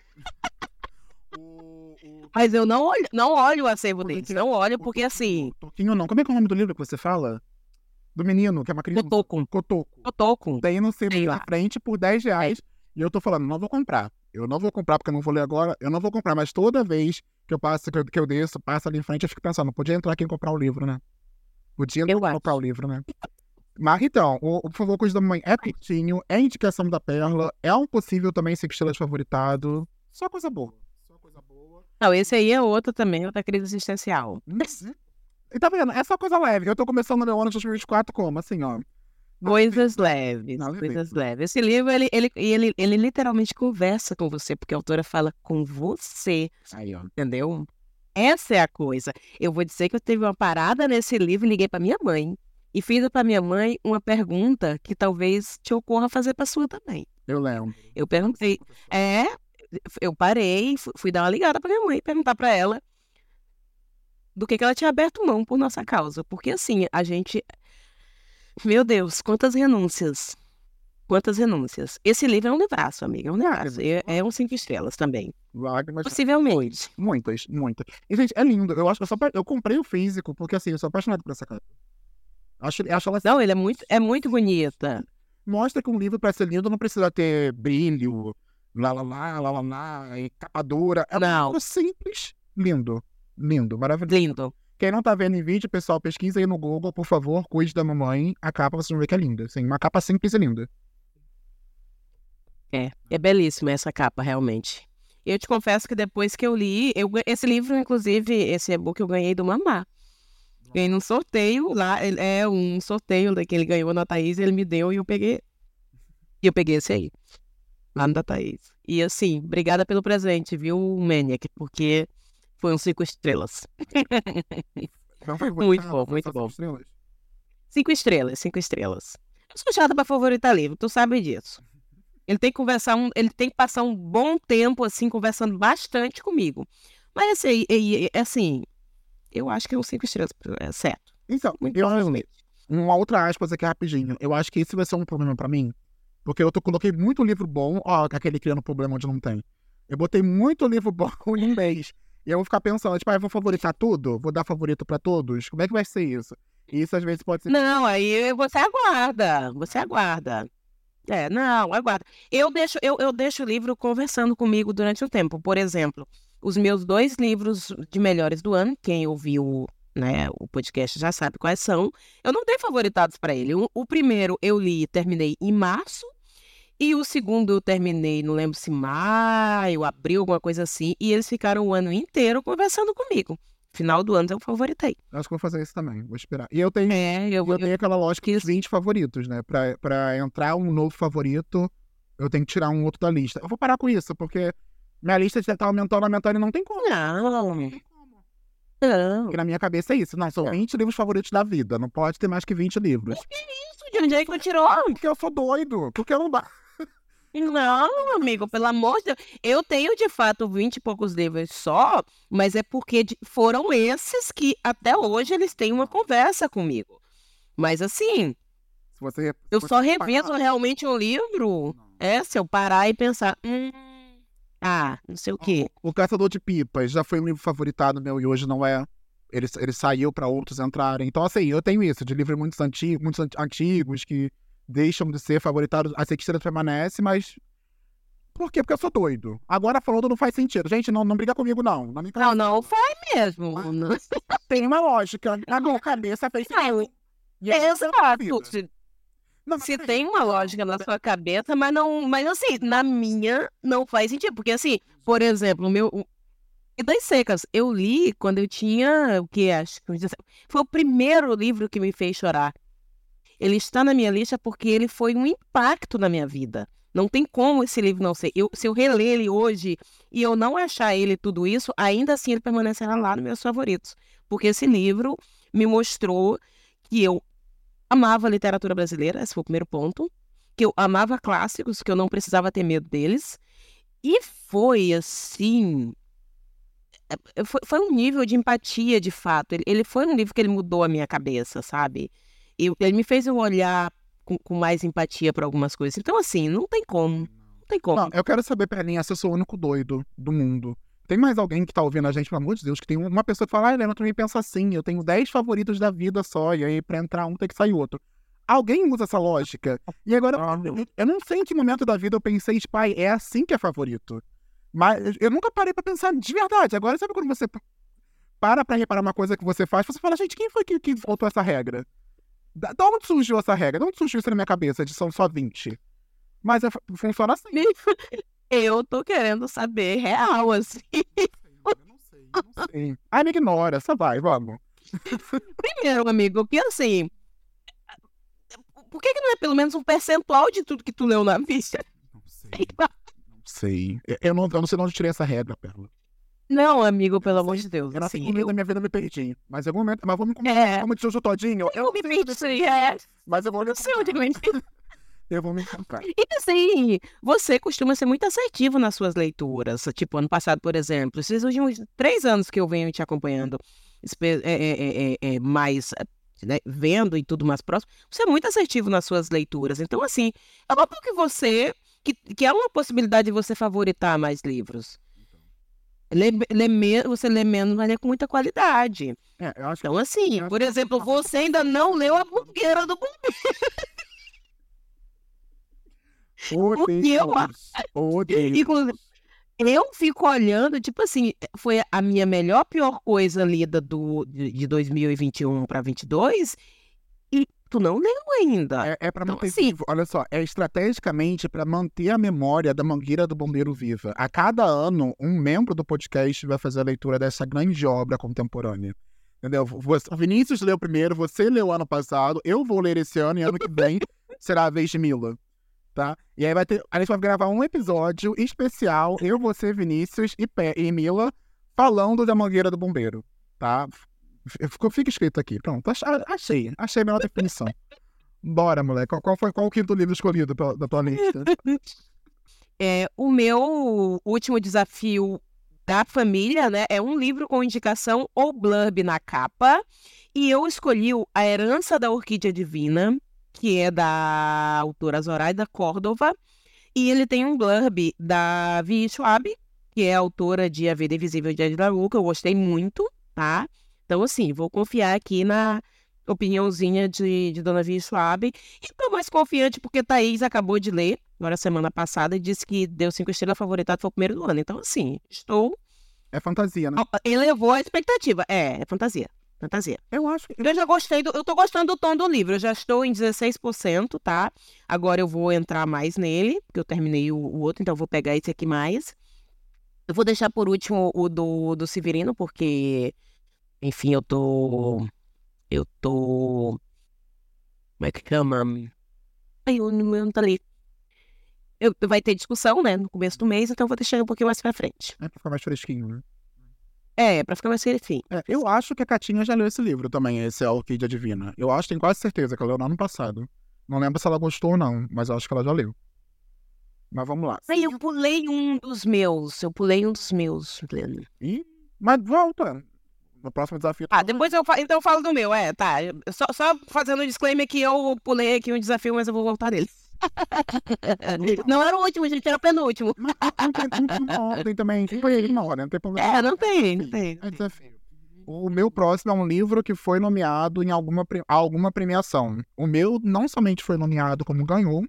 Mas eu não olho, não olho o acervo deles. que- Não olho, porque assim, Toquinho não. Como é que é o nome do livro que você fala? Do menino, que é uma criança. Cotoco. Com. Tem no Sebo Sei na frente por 10 reais. E eu tô falando, não vou comprar. Eu não vou comprar porque eu não vou ler agora. Eu não vou comprar, mas toda vez que eu passo, que eu, que eu desço, passo ali em frente, eu fico pensando, podia entrar aqui e comprar o livro, né? Podia entrar Eu comprar o livro, né? Mas então, o, o Por favor, Coisa da Mamãe é curtinho, é indicação da Perla, é um possível também estrelas favoritado. Só coisa boa. Só coisa boa. Não, esse aí é outro também, outra crise existencial. E tá vendo? É só coisa leve. Eu tô começando no ano de 2024 como? Assim, ó. Coisas leves, coisas leves. Esse livro, ele, ele, ele, ele literalmente conversa com você, porque a autora fala com você, Aí, ó. entendeu? Essa é a coisa. Eu vou dizer que eu teve uma parada nesse livro e liguei para minha mãe. E fiz para minha mãe uma pergunta que talvez te ocorra fazer para sua também. Eu lembro. Eu perguntei, é, eu parei, fu- fui dar uma ligada para minha mãe, perguntar para ela do que, que ela tinha aberto mão por nossa causa. Porque assim, a gente. Meu Deus, quantas renúncias. Quantas renúncias. Esse livro é um livraço, amiga, é um livraço. É, é um cinco estrelas também. Lágrimas. Possivelmente. Muitas, muitas. E, gente, é lindo. Eu acho que eu só eu comprei o físico, porque assim, eu sou apaixonado por essa capa. Acho, acho ela Não, ele é muito, é muito bonita. mostra que um livro para ser lindo não precisa ter brilho, lá lá lá, lá lá lá, capa dura. É um Não. livro simples, lindo. Lindo, maravilhoso. Lindo. Quem não tá vendo em vídeo, pessoal, pesquisa aí no Google, por favor, cuide da mamãe. A capa vocês vão ver que é linda. Assim, uma capa simples e linda. É, é belíssima essa capa, realmente. Eu te confesso que depois que eu li, eu, esse livro, inclusive, esse e-book eu ganhei do Mamá. Ganhei num sorteio lá, é um sorteio que ele ganhou na Thaís, ele me deu e eu peguei. E eu peguei esse aí, lá no da Thaís. E assim, obrigada pelo presente, viu, Maniac? Porque foi um cinco estrelas. Então, foi Muito bom, muito bom. estrelas? Cinco estrelas, cinco estrelas. Eu sou chata pra favoritar livro, tu sabe disso. Ele tem que conversar, um, ele tem que passar um bom tempo, assim, conversando bastante comigo. Mas assim, e- e- assim, eu acho que é um cinco estrelas, é certo. Então, Muito eu, provavelmente. uma outra aspas aqui rapidinho. Eu acho que esse vai ser um problema pra mim. Porque eu tô, coloquei muito livro bom, ó, aquele criando problema onde não tem. Eu botei muito livro (laughs) bom em inglês. E eu vou ficar pensando, tipo, ah, eu vou favoritar tudo? Vou dar favorito pra todos? Como é que vai ser isso? E isso às vezes pode ser. Não, aí você aguarda, você aguarda. É, não, aguarda. Eu deixo, eu, eu deixo o livro conversando comigo durante o tempo. Por exemplo, os meus dois livros de melhores do ano, quem ouviu né, o podcast já sabe quais são. Eu não tenho favoritados para ele. O, o primeiro eu li e terminei em março. E o segundo eu terminei, não lembro se maio, abril, alguma coisa assim. E eles ficaram o ano inteiro conversando comigo. Final do ano eu favoritei. Acho que eu vou fazer isso também, vou esperar. E eu tenho, É, eu, eu tenho aquela lógica dos 20 favoritos, né? Pra, pra entrar um novo favorito, eu tenho que tirar um outro da lista. Eu vou parar com isso, porque minha lista já tá aumentando, aumentando e não tem como. Não. Não. Porque na minha cabeça é isso. Não, são Não. 20 livros favoritos da vida. Não pode ter mais que 20 livros. Isso, de onde é que tu tirou? Porque eu sou doido. Porque eu não dá. Não, amigo, pelo amor de Deus. Eu tenho, de fato, vinte e poucos livros só, mas é porque foram esses que até hoje eles têm uma conversa comigo. Mas assim, Se você. eu só reviso realmente um livro, é se eu parar e pensar, hum, Ah, não sei o quê. O Caçador de Pipas já foi um livro favoritado meu e hoje não é. Ele, ele saiu para outros entrarem. Então, assim, eu tenho isso, de livros muito antigos, muito antigos que deixam de ser favoritados. A Sexta permanece, mas. Por quê? Porque eu sou doido. Agora falando não faz sentido. Gente, não, não briga comigo, não. Não, me não, não faz mesmo. Tem uma lógica. Na minha cabeça fez sentido. Exato. Se, não, se tem uma lógica na sua cabeça, mas não. Mas assim, na minha não faz sentido. Porque, assim, por exemplo, o meu. E das secas, eu li quando eu tinha o que acho que foi o primeiro livro que me fez chorar. Ele está na minha lista porque ele foi um impacto na minha vida. Não tem como esse livro não ser. Eu, se eu reler ele hoje e eu não achar ele tudo isso, ainda assim ele permanecerá lá nos meus favoritos. Porque esse livro me mostrou que eu amava literatura brasileira, esse foi o primeiro ponto. Que eu amava clássicos, que eu não precisava ter medo deles. E foi assim. É, foi, um nível de empatia, de fato. Ele, foi um livro que ele mudou a minha cabeça, sabe? ele me fez eu olhar com, mais empatia para algumas coisas. Então, assim, não tem como. Não tem como. Não, eu quero saber, Perlinha, se eu sou o único doido do mundo. Tem mais alguém que tá ouvindo a gente, pelo amor de Deus, que tem uma pessoa que fala, ah, Helena, também pensa assim, eu tenho 10 favoritos da vida só, e aí pra entrar um tem que sair outro. Alguém usa essa lógica. E agora, ah, eu, eu não sei em que momento da vida eu pensei, pai, é assim que é favorito. Mas eu nunca parei para pensar de verdade. Agora, sabe quando você para pra reparar uma coisa que você faz, você fala, gente, quem foi que, que voltou essa regra? Da, da onde surgiu essa regra? De onde surgiu isso na minha cabeça de são só 20? Mas é, funciona assim. (laughs) Eu tô querendo saber real, assim. Eu não sei, eu não sei. Ai, me ignora, só vai, vamos. Primeiro, amigo, que assim. Por que, que não é pelo menos um percentual de tudo que tu leu na ficha? Não sei. Não sei. Eu não, eu não sei de onde tirei essa regra, Perla. Não, amigo, pelo amor de Deus. Eu assim, eu... da minha vida me perdi. Mas em algum momento. Mas vou me comer é. como de Jojo Todinho. Eu, eu me perdi, é. Mas eu vou me sei onde eu (laughs) vou me encontrar. E assim, você costuma ser muito assertivo nas suas leituras. Tipo, ano passado, por exemplo, esses últimos três anos que eu venho te acompanhando é, é, é, mais né, vendo e tudo mais próximo, você é muito assertivo nas suas leituras. Então, assim, é óbvio que você. Que, que é uma possibilidade de você favoritar mais livros. Lê, lê me, você lê menos, mas lê com muita qualidade. É, então, assim, por exemplo, você ainda não leu a bugueira do bombeiro. (laughs) Porque eu, eu fico olhando, tipo assim, foi a minha melhor, pior coisa lida do, de 2021 para 2022 tu não leu ainda. É, é para então, manter assim, vivo. Olha só, é estrategicamente para manter a memória da Mangueira do Bombeiro viva. A cada ano, um membro do podcast vai fazer a leitura dessa grande obra contemporânea. Entendeu? O Vinícius leu primeiro, você leu ano passado, eu vou ler esse ano e ano que vem (laughs) será a vez de Mila. Tá? E aí vai ter. A gente vai gravar um episódio especial, eu, você, Vinícius e, e Mila, falando da Mangueira do Bombeiro. Tá? Ficou, fica escrito aqui. Pronto, achei. Achei a melhor definição. Bora, moleque. Qual, qual foi qual o quinto livro escolhido pela, da tua lista? (laughs) É, o meu último desafio da família, né? É um livro com indicação ou blurb na capa. E eu escolhi A Herança da Orquídea Divina, que é da autora Zoraida Córdova. E ele tem um blurb da Vi Schwab, que é autora de A Vida Invisível de Edna que eu gostei muito, tá? Então, assim, vou confiar aqui na opiniãozinha de, de Dona Via Schwab. E tô mais confiante porque Thaís acabou de ler, agora semana passada, e disse que deu cinco estrelas favoritado foi o primeiro do ano. Então, assim, estou. É fantasia, né? Elevou a expectativa. É, é fantasia. Fantasia. Eu acho que. Eu já gostei do. Eu tô gostando do tom do livro. Eu já estou em 16%, tá? Agora eu vou entrar mais nele, porque eu terminei o, o outro, então eu vou pegar esse aqui mais. Eu vou deixar por último o do, do Severino, porque enfim, eu tô. Eu tô. Como é que chama? Aí o meu não tá ali. Eu, vai ter discussão, né, no começo do mês, então vou deixar um pouquinho mais pra frente. É pra ficar mais fresquinho, né? É, pra ficar mais fresquinho. É, eu acho que a Catinha já leu esse livro também, esse Orquídea Divina. Eu acho, tenho quase certeza que ela leu no ano passado. Não lembro se ela gostou ou não, mas eu acho que ela já leu. Mas vamos lá. Eu pulei um dos meus. Eu pulei um dos meus, Leno. Ih, mas volta no próximo desafio. Ah, depois eu, então eu falo do meu, é, tá. Só, só fazendo um disclaimer que eu pulei aqui um desafio, mas eu vou voltar nele. (laughs) Não era o último, gente, era o penúltimo. Mas não tem, uma ordem também. (laughs) Foi uma ordem, não tem problema. É, não tem, não tem. É desafio. O meu próximo é um livro que foi nomeado em alguma, alguma premiação. O meu não somente foi nomeado como ganhou,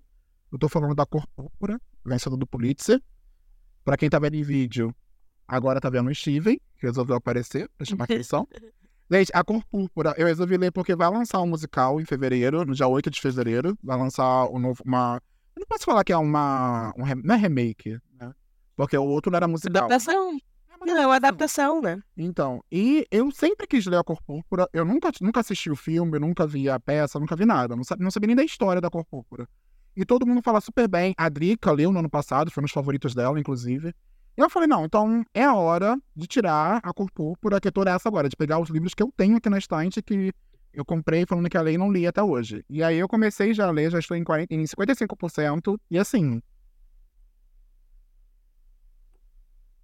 eu tô falando da Cor Púrpura, vencedor do Pulitzer. Pra quem tá vendo em vídeo, agora tá vendo o Steven, que resolveu aparecer pra chamar atenção. (laughs) Gente, a Cor Púrpura, eu resolvi ler porque vai lançar um musical em fevereiro, no dia 8 de fevereiro. Vai lançar um novo, uma... Eu não posso falar que é uma... Um, não é remake, né? Porque o outro não era musical. Adaptação. Não, é uma adaptação, né? então, e eu sempre quis ler a Cor Púrpura. Eu nunca, nunca assisti o filme, eu nunca vi a peça, nunca vi nada. Não sabia, não sabia nem da história da Cor Púrpura. E todo mundo fala super bem. A Drica leu no ano passado, foi um dos favoritos dela, inclusive. E eu falei, não, então é a hora de tirar a Púrpura, que é toda essa agora, de pegar os livros que eu tenho aqui na estante, que eu comprei falando que a lei não li até hoje. E aí eu comecei já a ler, já estou em, 40, em 55%. E assim,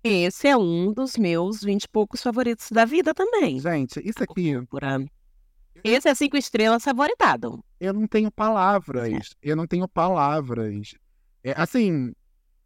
Esse é um dos meus vinte e poucos favoritos da vida também. gente, isso aqui. Esse é cinco estrelas favoritado. eu não tenho palavras. Eu não tenho palavras. É, assim,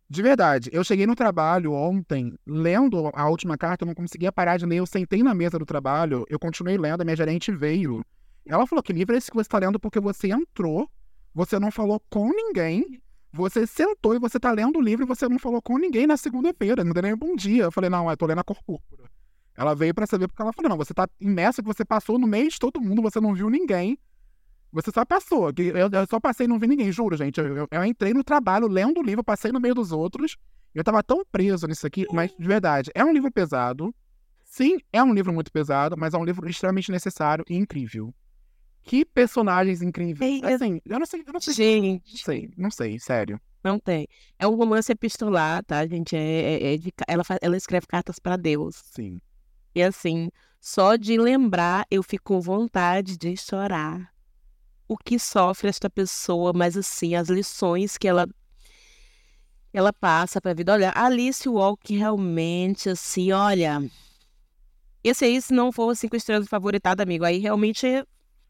de verdade, eu cheguei no trabalho ontem, lendo a última carta, eu não conseguia parar de ler. Eu sentei na mesa do trabalho, eu continuei lendo, a minha gerente veio. Ela falou: Que livro é esse que você está lendo? Porque você entrou, você não falou com ninguém, você sentou e você está lendo o livro e você não falou com ninguém na segunda-feira, não deu nem um bom dia. Eu falei: Não, eu tô lendo a cor púrpura. Ela veio pra saber porque ela falou: Não, você tá imersa que você passou no meio de todo mundo, você não viu ninguém. Você só passou. Eu, eu só passei e não vi ninguém, juro, gente. Eu, eu- eu entrei no trabalho lendo o livro, passei no meio dos outros. Eu tava tão preso nisso aqui, mas de verdade, é um livro pesado. Sim, é um livro muito pesado, mas é um livro extremamente necessário e incrível. Que personagens incríveis. Assim, eu não sei, eu não sei. Gente, Não sei, não sei, sério. não tem. É um romance epistolar, tá, gente? É, é- é de ela, fa- ela escreve cartas pra Deus. Sim. E assim, só de lembrar, eu fico com vontade de chorar. O que sofre esta pessoa, mas assim, as lições que ela ela passa pra vida. Olha, Alice Walk realmente, assim, olha. Esse aí, se não for cinco estrelas favoritado, amigo, aí realmente é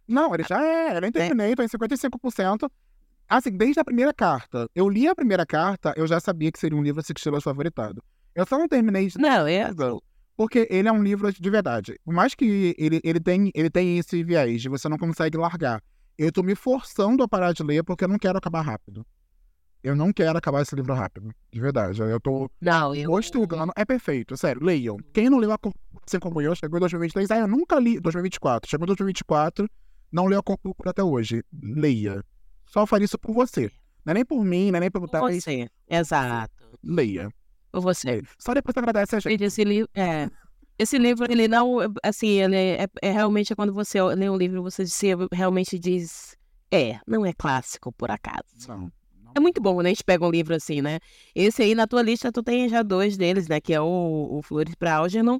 Não, ele já é, eu nem terminei, tô em 55%. Assim, desde a primeira carta. Eu li a primeira carta, eu já sabia que seria um livro cinco estrelas favoritado. Eu só não terminei de Não, é. porque ele é um livro de verdade. Por mais que ele, ele, tem, ele tem esse viés de você não consegue largar. Eu tô me forçando a parar de ler porque eu não quero acabar rápido. Eu não quero acabar esse livro rápido. De verdade. Eu tô Não, eu. postergando. É perfeito, sério. Leiam. Quem não leu a assim como eu, chegou em 2023. Ah, eu nunca li 2024. Chegou em 2024, não leu a Cor Púrpura até hoje. Leia. Só faria isso por você. Não é nem por mim, não é nem pelo Por você. Exato. Leia. Por você. Só depois agradece a gente. Gente, esse livro, é, esse livro, ele não, assim, ele é, é realmente quando você lê um livro, você se realmente diz, é, não é clássico, por acaso. Não. É muito bom, né? A gente pega um livro assim, né? Esse aí, na tua lista, tu tem já dois deles, né? Que é o, o Flores para Algernon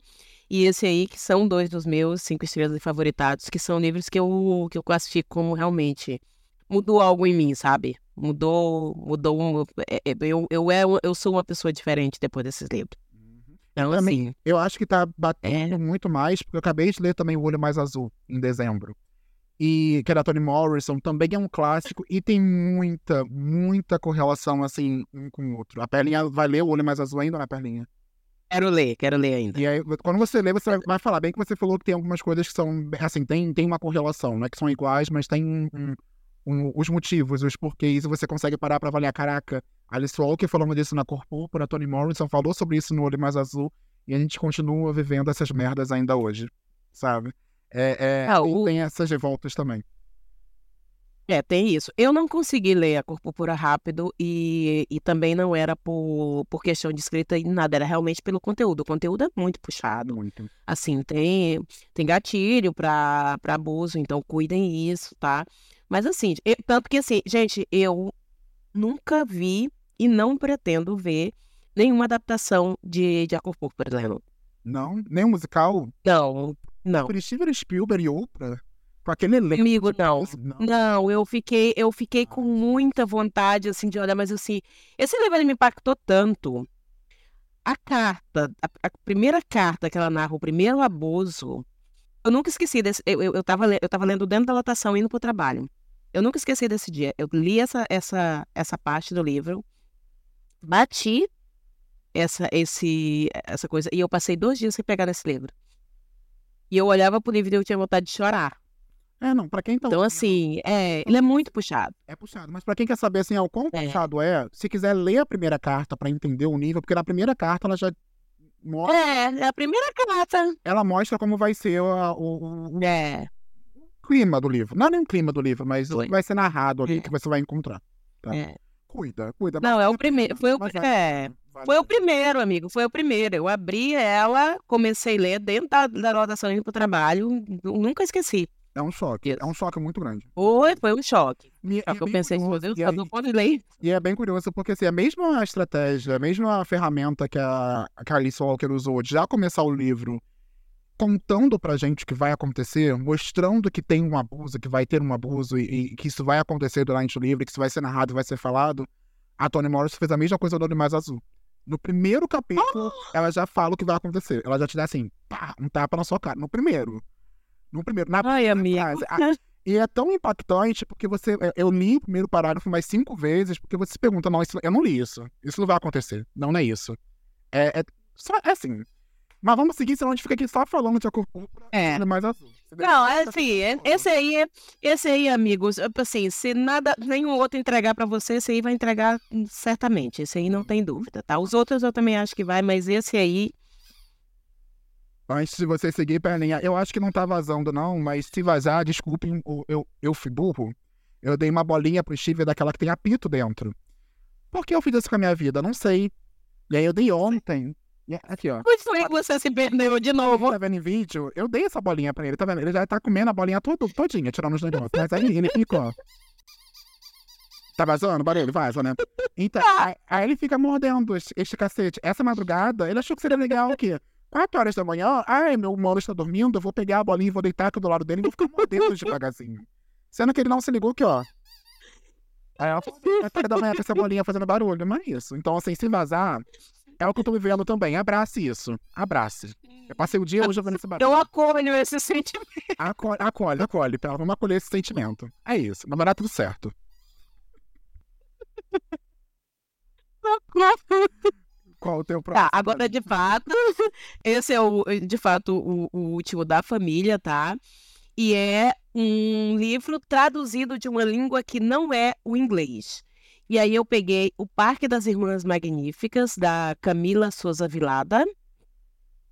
e esse aí, que são dois dos meus cinco estrelas favoritados, que são livros que eu, que eu classifico como realmente mudou algo em mim, sabe? Mudou, mudou, um- é, é, eu, eu, é, eu sou uma pessoa diferente depois desses livros. Então, Também- assim, Eu acho que tá batendo É. muito mais, porque eu acabei de ler também O Olho Mais Azul, em dezembro. E que é da Toni Morrison, também é um clássico e tem muita, muita correlação, assim, um com o outro. A Perlinha vai ler O Olho Mais Azul ainda, né, Perlinha? quero ler, quero ler ainda. E aí, quando você lê, você vai- falar bem que você falou que tem algumas coisas que são, assim, tem, tem uma correlação, não é que são iguais, mas tem um- um- um- os motivos, os porquês, e você consegue parar pra avaliar, caraca, Alice Walker falando disso na Cor Púrpura, Toni Morrison falou sobre isso no Olho Mais Azul, e a gente continua vivendo essas merdas ainda hoje, sabe? É, é, Ah, tem, o- tem essas revoltas também. É, tem isso. Eu não consegui ler a Cor Púrpura rápido e, e também não era por, por questão de escrita e nada, era realmente pelo conteúdo. O conteúdo é muito puxado. Muito. Assim, tem, tem gatilho pra, pra abuso, então cuidem isso, tá? Mas assim, eu- tanto que assim, gente, eu nunca vi e não pretendo ver nenhuma adaptação de, de A Cor Púrpura. Não, nem um musical. Não, não. Por Steven Spielberg e Oprah, com aquele elenco. Amigo, não. não. Não, eu fiquei, eu fiquei com muita vontade, assim, de olhar, mas assim, esse livro ele me impactou tanto. A carta, a, a primeira carta que ela narra, o primeiro abuso, eu nunca esqueci desse. Eu, eu, eu, tava, eu tava lendo dentro da lotação, indo pro trabalho. Eu nunca esqueci desse dia. Eu li essa, essa, essa parte do livro, bati essa, esse, essa coisa, e eu passei dois dias sem pegar nesse livro. E eu olhava pro livro e eu tinha vontade de chorar. É, não, pra quem tá Então, assim, é, ele é muito puxado. É puxado, mas pra quem quer saber assim, o quão É. puxado é, se quiser ler a primeira carta pra entender o nível, porque na primeira carta ela já mostra, É, é a primeira carta. ela mostra como vai ser o, o- o É, clima do livro. Não é nem o clima do livro, mas o que vai ser narrado aqui É. que você vai encontrar. Tá. é. Cuida, cuida. Não, é o primeiro. Foi o, mas é, vale foi o primeiro, amigo. Foi o primeiro. Eu abri ela, comecei a ler dentro da, da rotação indo pro trabalho. Nunca esqueci. É um choque, é um choque muito grande. Foi, foi um choque. E, Só e que é eu pensei, meu Deus, e eu não posso ler. E é bem curioso, porque assim, a mesma estratégia, a mesma ferramenta que a, que a Alice Walker usou de já começar o livro contando pra gente o que vai acontecer, mostrando que tem um abuso, que vai ter um abuso e, e que isso vai acontecer durante o livro, que isso vai ser narrado, vai ser falado, a Toni Morris fez a mesma coisa do Animais Azul. No primeiro capítulo, ela já fala o que vai acontecer. Ela já te dá assim, pá, um tapa na sua cara. No primeiro. No primeiro. Na Ai, amigo. frase. A- E é tão impactante porque você. é, Eu li o primeiro parágrafo mais cinco vezes, porque você se pergunta, não, isso, eu não li isso. Isso não vai acontecer. Não, não é isso. É, é, só, é assim. Mas vamos seguir, senão a gente fica aqui só falando de Acupulcra É. e mais azul. Não, é assim, esse aí, esse aí, amigos, assim, se nada, nenhum outro entregar pra você, esse aí vai entregar hum, certamente, esse aí não tem dúvida, tá? Os outros eu também acho que vai, mas esse aí, Antes de você seguir, Perninha, eu acho que não tá vazando, não, mas se vazar, desculpem, o- eu, eu fui burro. Eu dei uma bolinha pro Steve daquela que tem apito dentro. Por que eu fiz isso com a minha vida? Não sei. E aí eu dei ontem. E Aqui, ó. foi que você se perdeu de novo? Tá vendo em vídeo? Eu dei essa bolinha pra ele, tá vendo? Ele já tá comendo a bolinha todo, todinha, tirando os negócios. Mas aí ele fica, ó. Tá vazando barulho? Vaza, né? Então, aí, aí ele fica mordendo este, cacete. Essa madrugada, ele achou que seria legal o quê? 4 horas da manhã, ai, meu mano está dormindo, eu vou pegar a bolinha e vou deitar aqui do lado dele e vou ficar mordendo devagarzinho. Sendo que ele não se ligou que, ó. Aí ela (laughs) falou, da manhã com essa bolinha fazendo barulho, mas é isso. Então, assim, se vazar, é o que eu tô vivendo também. Abrace isso. Abrace. Eu passei o dia hoje ouvindo esse barulho. Eu acolho esse sentimento. Acolhe, acolhe, acolhe. Pera, vamos acolher esse sentimento. É isso. Dar tudo certo. Qual o teu próximo? Tá, agora de fato, (laughs) esse é o, de fato o, o último da família, tá? E é um livro traduzido de uma língua que não é o inglês. E aí eu peguei O Parque das Irmãs Magníficas, da Camila Souza Vilada.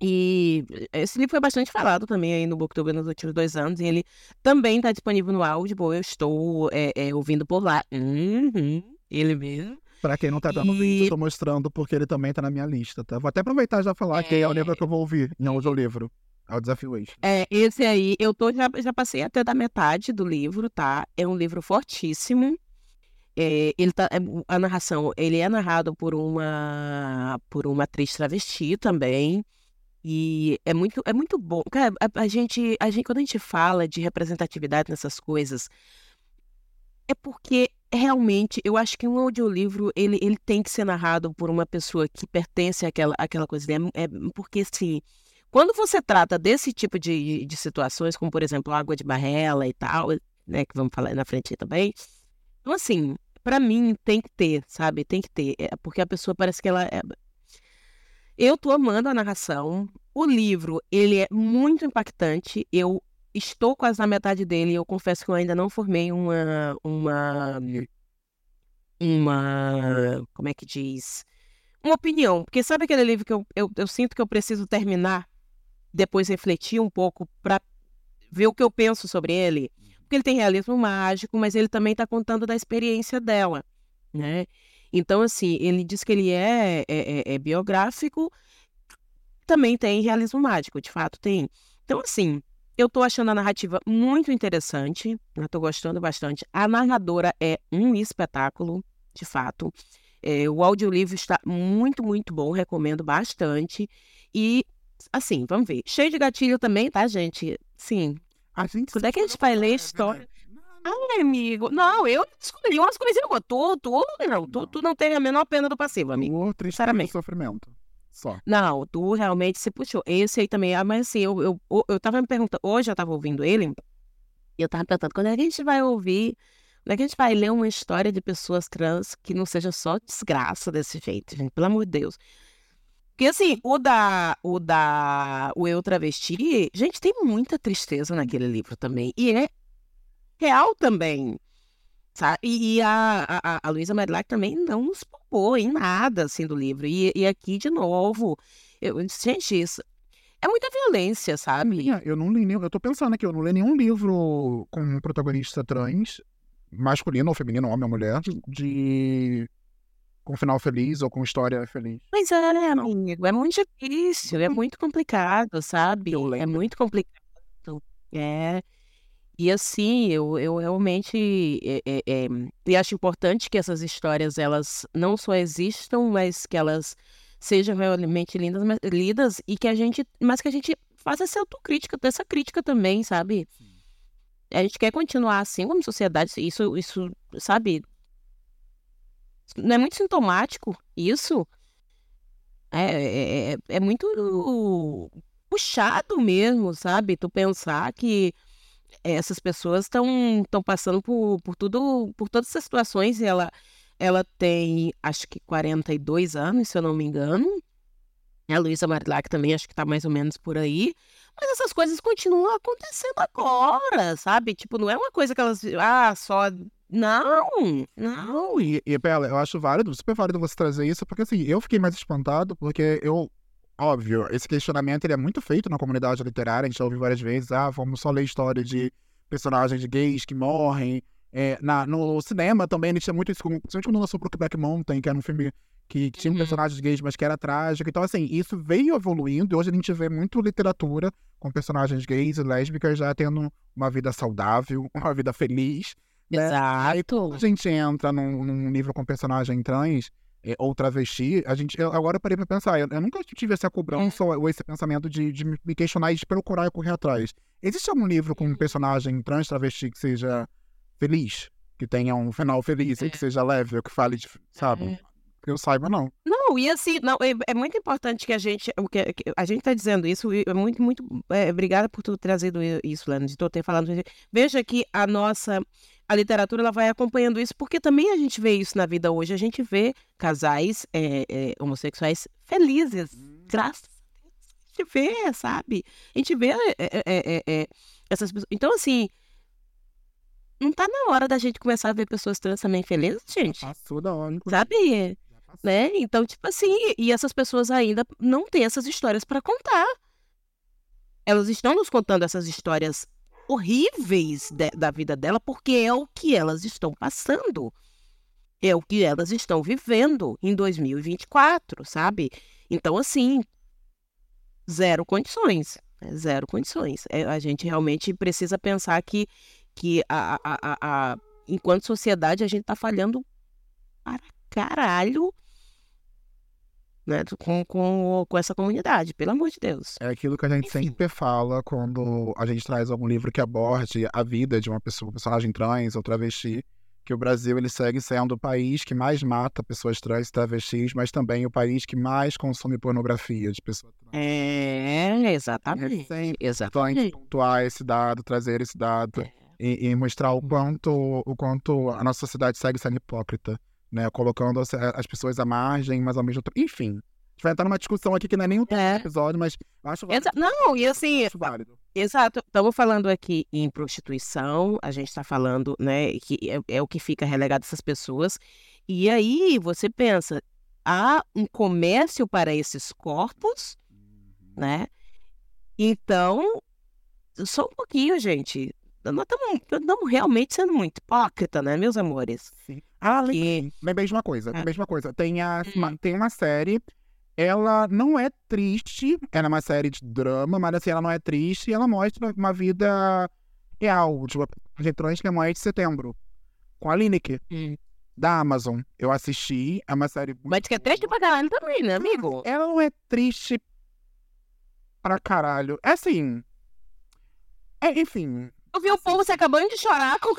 E esse livro foi bastante falado também aí no Booktuber nos últimos dois anos. E ele também está disponível no Audible. Eu estou é, é, ouvindo por lá. Uhum, ele mesmo. Pra quem não tá dando E- vídeo, eu tô mostrando porque ele também tá na minha lista, tá? Vou até aproveitar e já falar que é o É. livro que eu vou ouvir em audiolivro. É o Desafio Extra. É, esse aí, eu tô, já, já passei até da metade do livro, tá? É um livro fortíssimo. É, ele tá, é, a narração, ele é narrado por uma, por uma atriz travesti também. E é muito, é muito bom. A, a gente, a gente, quando a gente fala de representatividade nessas coisas, é porque realmente eu acho que um audiolivro ele, ele tem que ser narrado por uma pessoa que pertence àquela, àquela coisa. É, é porque assim. Quando você trata desse tipo de, de situações, como por exemplo água de barrela e tal, né, que vamos falar na frente também, então assim, pra mim tem que ter, sabe? Tem que ter, é, porque a pessoa parece que ela é... Eu tô amando a narração. O livro, ele é muito impactante. Eu estou quase na metade dele. Eu confesso que eu ainda não formei uma uma uma como é que diz? Uma opinião, porque sabe aquele livro que eu, eu, eu sinto que eu preciso terminar depois refletir um pouco para ver o que eu penso sobre ele. Porque ele tem realismo mágico, mas ele também está contando da experiência dela, né? Então, assim, ele diz que ele é, é, é- é biográfico, também tem realismo mágico, de fato tem. Então, assim, eu tô achando a narrativa muito interessante, eu tô gostando bastante. A narradora é um espetáculo, de fato. É, o audiolivro está muito, muito bom, recomendo bastante. E Assim, vamos ver. Cheio de gatilho também, tá, gente? Sim. A gente Quando é que a gente vai ler história? né? Ai, amigo. Não, eu escolhi umas coisinhas. Tu, tu, não, tu, tu não teve a menor pena do passivo, amigo. O triste Sinceramente. sofrimento. Só. Não, tu realmente se puxou. Esse aí também, ah, mas assim, eu, eu, eu tava me perguntando, hoje eu tava ouvindo ele, e eu tava perguntando, quando é que a gente vai ouvir Como é que a gente vai ler uma história de pessoas trans que não seja só desgraça desse jeito, gente? Pelo amor de Deus. Porque assim, o da, o da o Eu Travesti, gente, tem muita tristeza naquele livro também. E é real também. Sabe? E, a, a, a Luísa Medlac também não nos poupou em nada assim do livro. E, e aqui, de novo, eu, gente, isso é muita violência, sabe? Eu não li nenhum, eu tô pensando aqui, eu não li nenhum livro com um protagonista trans, masculino ou feminino, homem ou mulher, de com final feliz ou com história feliz. Mas é, né, amigo? É muito difícil, é muito complicado, sabe? É muito complicado. É. E assim, eu, eu realmente é, é, é, e acho importante que essas histórias elas não só existam, mas que elas sejam realmente lindas, mas, lidas e que a gente, mas que a gente faça essa autocrítica, essa crítica também, sabe? Sim. A gente quer continuar assim como sociedade, isso, isso, sabe? Não é muito sintomático isso? É, é, é, é muito puxado mesmo, sabe? Tu pensar que essas pessoas estão estão passando por, por tudo, por todas essas situações e ela ela tem acho que 42 anos, se eu não me engano. A Luísa Marilac também acho que tá mais ou menos por aí. Mas essas coisas continuam acontecendo agora, sabe? Tipo, não é uma coisa que elas. Ah, só. Não, não. E, e Bela, eu acho válido, super válido você trazer isso, porque assim, eu fiquei mais espantado, porque eu. Óbvio, esse questionamento ele é muito feito na comunidade literária, a gente já ouviu várias vezes, ah, vamos só ler história de personagens gays que morrem. É, na, no cinema também ele tinha muito isso, principalmente quando lançou Brokeback Mountain, que era um filme que tinha uhum. personagens gays, mas que era trágico. Então, assim, isso veio evoluindo e hoje a gente vê muito literatura com personagens gays e lésbicas já tendo uma vida saudável, (laughs) uma vida feliz. Né? Exato. Aí, quando a gente entra num, num livro com personagem trans é, ou travesti, a gente, eu, agora eu parei pra pensar, eu, eu nunca tive essa cobrança ou, ou esse pensamento de, de me questionar e de procurar e correr atrás. Existe algum livro com um personagem trans, travesti que seja feliz? Que tenha um final feliz, é. que seja leve, ou que fale, de, sabe? É. Que eu saiba, não. Não, e assim, não, é, é muito importante que a gente, o que, a gente está dizendo isso, é muito, muito, é, obrigada por tu trazido isso, Lana, de tu ter falado. Veja que a nossa, a literatura, ela vai acompanhando isso, porque também a gente vê isso na vida hoje, a gente vê casais é, é, homossexuais felizes, hum. graças a Deus, a gente vê, sabe? A gente vê é, essas pessoas, então assim, não tá na hora da gente começar a ver pessoas trans também felizes, gente? Passou da hora. Sabe? Né? Então, tipo assim, e essas pessoas ainda não têm essas histórias para contar. Elas estão nos contando essas histórias horríveis de, da vida dela porque é o que elas estão passando. É o que elas estão vivendo em 2024, sabe? Então, assim, zero condições. Né? Zero condições. É, a gente realmente precisa pensar que, que a, a, a, a enquanto sociedade a gente está falhando para caralho né, com, com, com essa comunidade, pelo amor de Deus. É aquilo que a gente Enfim. sempre fala quando a gente traz algum livro que aborde a vida de uma pessoa, um personagem trans ou travesti, que o Brasil ele segue sendo o país que mais mata pessoas trans e travestis, mas também o país que mais consome pornografia de pessoas trans. É, exatamente. É exatamente. pontuar esse dado, trazer esse dado é. e, e, mostrar o quanto, o quanto a nossa sociedade segue sendo hipócrita né? Colocando as, as pessoas à margem, mas ao mesmo tempo. Enfim. A gente vai entrar numa discussão aqui que não é nem o é. episódio, mas acho Exa Não, e assim. Válido. Exato. Estamos falando aqui em prostituição, a gente está falando, né, que é, é, o que fica relegado a essas pessoas. E aí você pensa, há um comércio para esses corpos, uhum. né? Então, só um pouquinho, gente nós estamos realmente sendo muito hipócrita, né, meus amores? Sim. Ah, lembrei, lembrei de uma coisa, é. de uma coisa. Tem, a, uma, hum. tem uma série, ela não é triste, ela é uma série de drama, mas assim, ela não é triste, ela mostra uma vida real, uma trans que é mais de setembro, com a Lineker. Hum. Da Amazon. Eu assisti, é uma série. Mas que é triste pra caralho também, né, amigo? Ela não é triste pra caralho. É assim. É, enfim, eu vi o povo se acabando de chorar com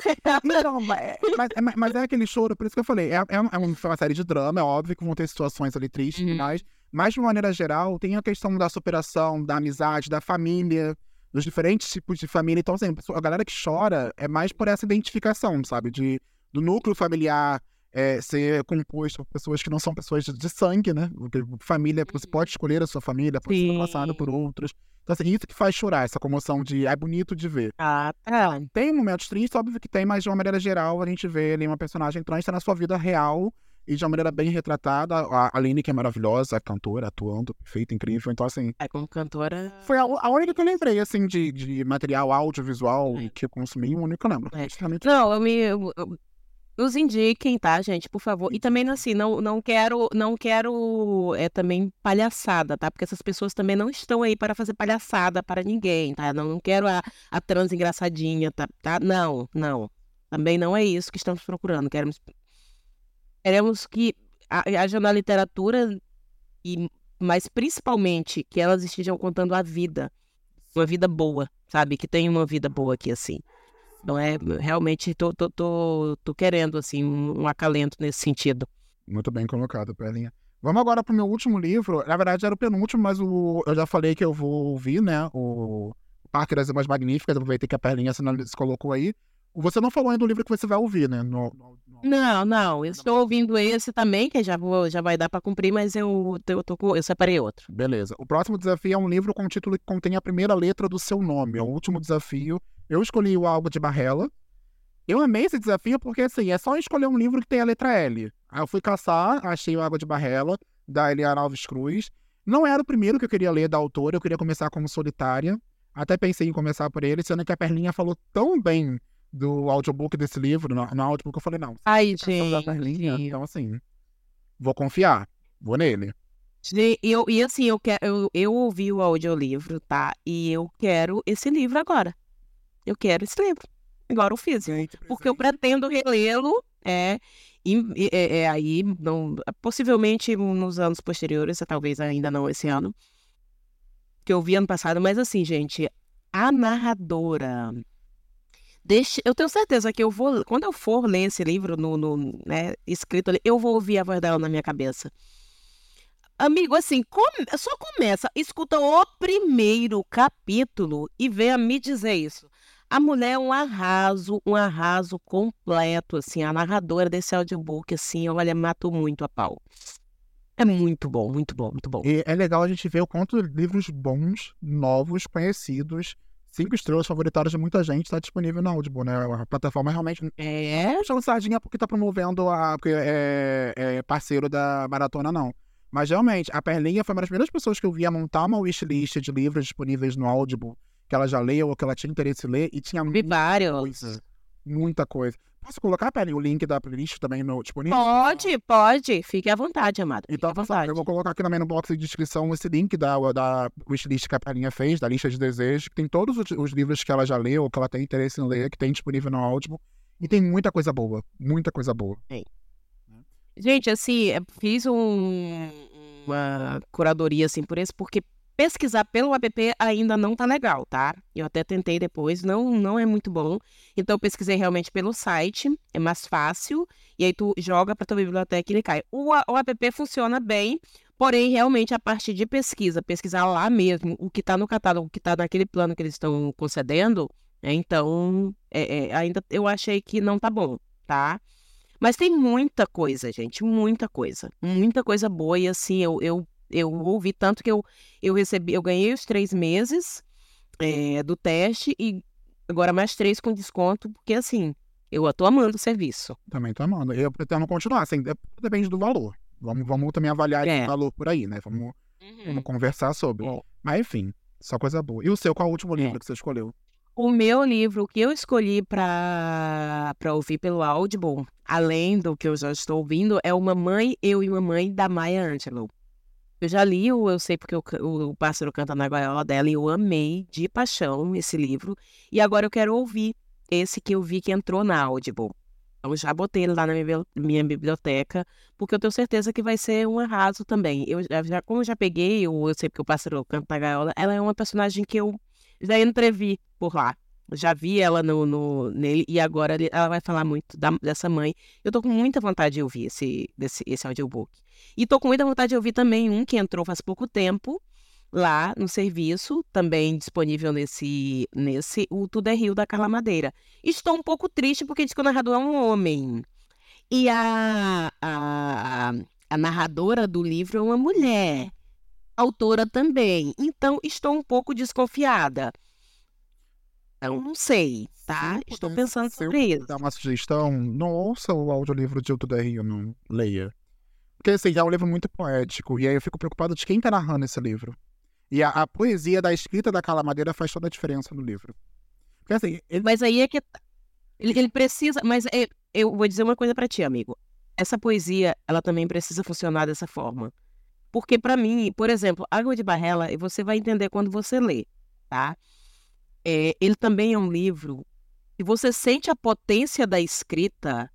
Não, mas, mas, mas, é aquele choro, por isso que eu falei. É, é, uma, é uma série de drama, é óbvio que vão ter situações ali tristes, uhum. mas, mas de uma maneira geral, tem a questão da superação, da amizade, da família, dos diferentes tipos de família. Então, assim, a galera que chora é mais por essa identificação, sabe? De do núcleo familiar é, ser composto por pessoas que não são pessoas de, de sangue, né? Porque família, você pode escolher a sua família, pode ser passado por outros. Então, assim, isso que faz chorar, essa comoção de é bonito de ver. Ah, tá. Tem momentos tristes, óbvio que tem, mas de uma maneira geral, a gente vê ali uma personagem trans na sua vida real e de uma maneira bem retratada. A Aline, que é maravilhosa, cantora, atuando, perfeita, incrível. Então, assim. É, como cantora. Foi a, a única que eu lembrei, assim, de, de material audiovisual é. que eu consumi, o único que eu lembro. É. Não, eu me. Eu, eu nos indiquem, tá, gente, por favor. E também, assim, não, não quero, não quero é, também palhaçada, tá? Porque essas pessoas também não estão aí para fazer palhaçada para ninguém, tá? Não, não quero a, a trans engraçadinha, tá, tá? Não, não. Também não é isso que estamos procurando. Queremos, queremos que haja na literatura, e, mas principalmente que elas estejam contando a vida. Uma vida boa, sabe? Que tenha uma vida boa aqui, assim. Não é realmente tô, tô, tô, tô querendo assim um, acalento nesse sentido. Muito bem colocado, Perlinha. Vamos agora para o meu último livro. Na verdade, era o penúltimo, mas o, eu já falei que eu vou ouvir, né? O Parque das Irmãs Magníficas. Aproveitei que a Perlinha se colocou aí. Você não falou ainda do livro que você vai ouvir, né? No, no, no... Não, não. Eu estou ouvindo esse também, que já, vou, já vai dar para cumprir, mas eu, eu, tô, eu separei outro. Beleza. O próximo desafio é um livro com o título que contém a primeira letra do seu nome. É o último desafio. Eu escolhi o Algo de Barrela. Eu amei esse desafio porque, assim, é só escolher um livro que tem a letra L. Aí eu fui caçar, achei o Água de Barrela, da Eliana Alves Cruz. Não era o primeiro que eu queria ler da autora, eu queria começar como solitária. Até pensei em começar por ele, sendo que a Perlinha falou tão bem do audiobook desse livro, no, no audiobook, eu falei, não. Ai, gente. Então, assim, vou confiar, vou nele. E, eu, e assim, eu, quero, eu, eu ouvi o audiolivro, tá? E eu quero esse livro agora. Eu quero esse livro. Agora o fiz. Porque eu pretendo relê-lo, é, e, é, é, aí, não, possivelmente nos anos posteriores, talvez ainda não esse ano, que eu vi ano passado, mas assim, gente, a narradora. Deixa, eu tenho certeza que eu vou, quando eu for ler esse livro no, no né, escrito ali, eu vou ouvir a voz dela na minha cabeça. Amigo, assim, come, só começa, escuta o primeiro capítulo e venha me dizer isso. A mulher é um arraso, um arraso completo, assim. A narradora desse audiobook, assim, olha, matou muito a pau. É muito bom, muito bom, muito bom. E é legal a gente ver o quanto livros bons, novos, conhecidos, cinco estrelas favoritadas de muita gente, está disponível na Audible, né? A plataforma realmente. É. Não sardinha porque está promovendo a. porque é, é parceiro da maratona, não. Mas realmente, a Perlinha foi uma das primeiras pessoas que eu vi a montar uma wishlist de livros disponíveis no Audible que ela já leu ou que ela tinha interesse em ler e tinha. Coisa, muita coisa. Posso colocar, Penny, o link da playlist também no disponível? Pode, pode. Fique à vontade, amado. Então, à vontade. eu vou colocar aqui também no box de descrição esse link da, da wishlist que a Pelinha fez, da lista de desejos, que tem todos os, os, livros que ela já leu, que ela tem interesse em ler, que tem disponível no Audible. E tem muita coisa boa. Muita coisa boa. Gente, assim, fiz um, uma curadoria, assim, por isso, porque pesquisar pelo app ainda não tá legal, tá? Eu até tentei depois, não, não é muito bom. Então eu pesquisei realmente pelo site, é mais fácil, e aí tu joga para tua biblioteca e ele cai. O, o app funciona bem, porém realmente a parte de pesquisa, pesquisar lá mesmo o que tá no catálogo, o que tá naquele plano que eles estão concedendo, é, então é, é, ainda eu achei que não tá bom, tá? Mas tem muita coisa, gente, muita coisa. Muita coisa boa. E assim, eu, eu eu ouvi tanto que eu, eu recebi, eu ganhei os três meses é, do teste e agora mais três com desconto, porque assim, eu tô amando o serviço. Também tô amando. Eu pretendo continuar, assim, depende do valor. Vamos, vamos também avaliar é. o valor por aí, né? Vamos, uhum. vamos conversar sobre. É. Mas enfim, só coisa boa. E o seu, qual é o último livro é. que você escolheu? O meu livro que eu escolhi para ouvir pelo Audible, além do que eu já estou ouvindo, é o Mamãe, Eu e Mamãe, da Maya Angelou. Eu já li, o eu sei porque o, o Pássaro Canta na Gaiola dela, e eu amei de paixão esse livro. E agora eu quero ouvir esse que eu vi que entrou na Audible. Então já botei ele lá na minha, biblioteca, porque eu tenho certeza que vai ser um arraso também. Eu já, como eu já peguei, eu, eu sei porque o Pássaro Canta na Gaiola, ela é uma personagem que eu já entrevi por lá já vi ela no, no, nele e agora ela vai falar muito da, dessa mãe. Eu tô com muita vontade de ouvir esse, desse, esse audiobook. E tô com muita vontade de ouvir também um que entrou faz pouco tempo, lá no serviço, também disponível nesse, nesse o Tudo é Rio da Carla Madeira. Estou um pouco triste porque diz que o narrador é um homem. E a, a, a narradora do livro é uma mulher. Autora também. Então, estou um pouco desconfiada. Então, não sei, tá? Estou pensando sobre isso. dar uma sugestão, não ouça o audiolivro de O Tudo Rio, não leia. Porque, assim, é um livro muito poético. E aí eu fico preocupado de quem tá narrando esse livro. E a, a poesia da escrita da Carla Madeira faz toda a diferença no livro. Porque, assim, ele... Mas aí é que. Tá, ele, ele precisa. Mas é, eu vou dizer uma coisa para ti, amigo. Essa poesia, ela também precisa funcionar dessa forma. Porque, para mim, por exemplo, Água de Barrela, você vai entender quando você lê, tá? É, ele também é um livro e você sente a potência da escrita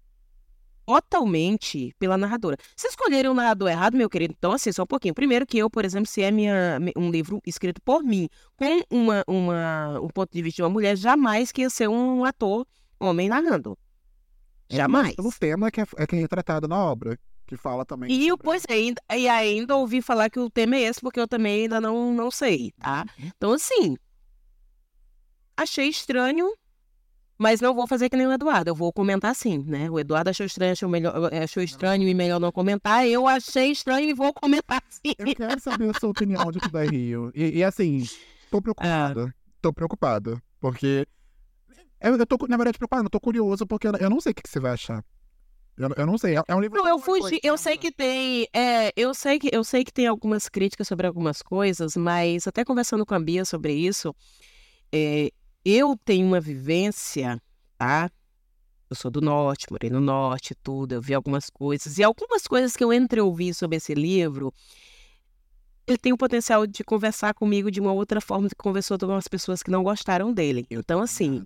totalmente pela narradora. Se escolherem um narrador errado, meu querido, então assim, só um pouquinho. Primeiro que eu, por exemplo, se é minha, um livro escrito por mim, com uma, uma, um ponto de vista de uma mulher, jamais que ia ser um ator homem narrando. É, jamais. Pelo tema que é, é que é retratado na obra, que fala também. E, sobre... pois, ainda, e ainda ouvi falar que o tema é esse, porque eu também ainda não, não sei, tá? Uhum. Então, assim, achei estranho, mas não vou fazer que nem o Eduardo, eu vou comentar sim, né? O Eduardo achou estranho, achou, melhor, eh, achou estranho e melhor não comentar. Eu achei estranho e vou comentar sim. Eu quero saber a sua opinião de tudo aí, Rio. E, e assim, tô preocupado. Ah. Tô preocupado. Porque. Eu, eu tô, na verdade, preocupado, eu tô curioso, porque eu, não sei o que, que você vai achar. Eu, eu, não sei, é, é um livro. Não, eu fugi. Eu sei que tem. É, eu sei que eu sei que tem algumas críticas sobre algumas coisas, mas até conversando com a Bia sobre isso, é, eu tenho uma vivência, tá? Eu sou do norte, morei no norte, tudo, eu vi algumas coisas. E algumas coisas que eu entreouvi sobre esse livro, ele tem o potencial de conversar comigo de uma outra forma que conversou com as pessoas que não gostaram dele. Então, assim.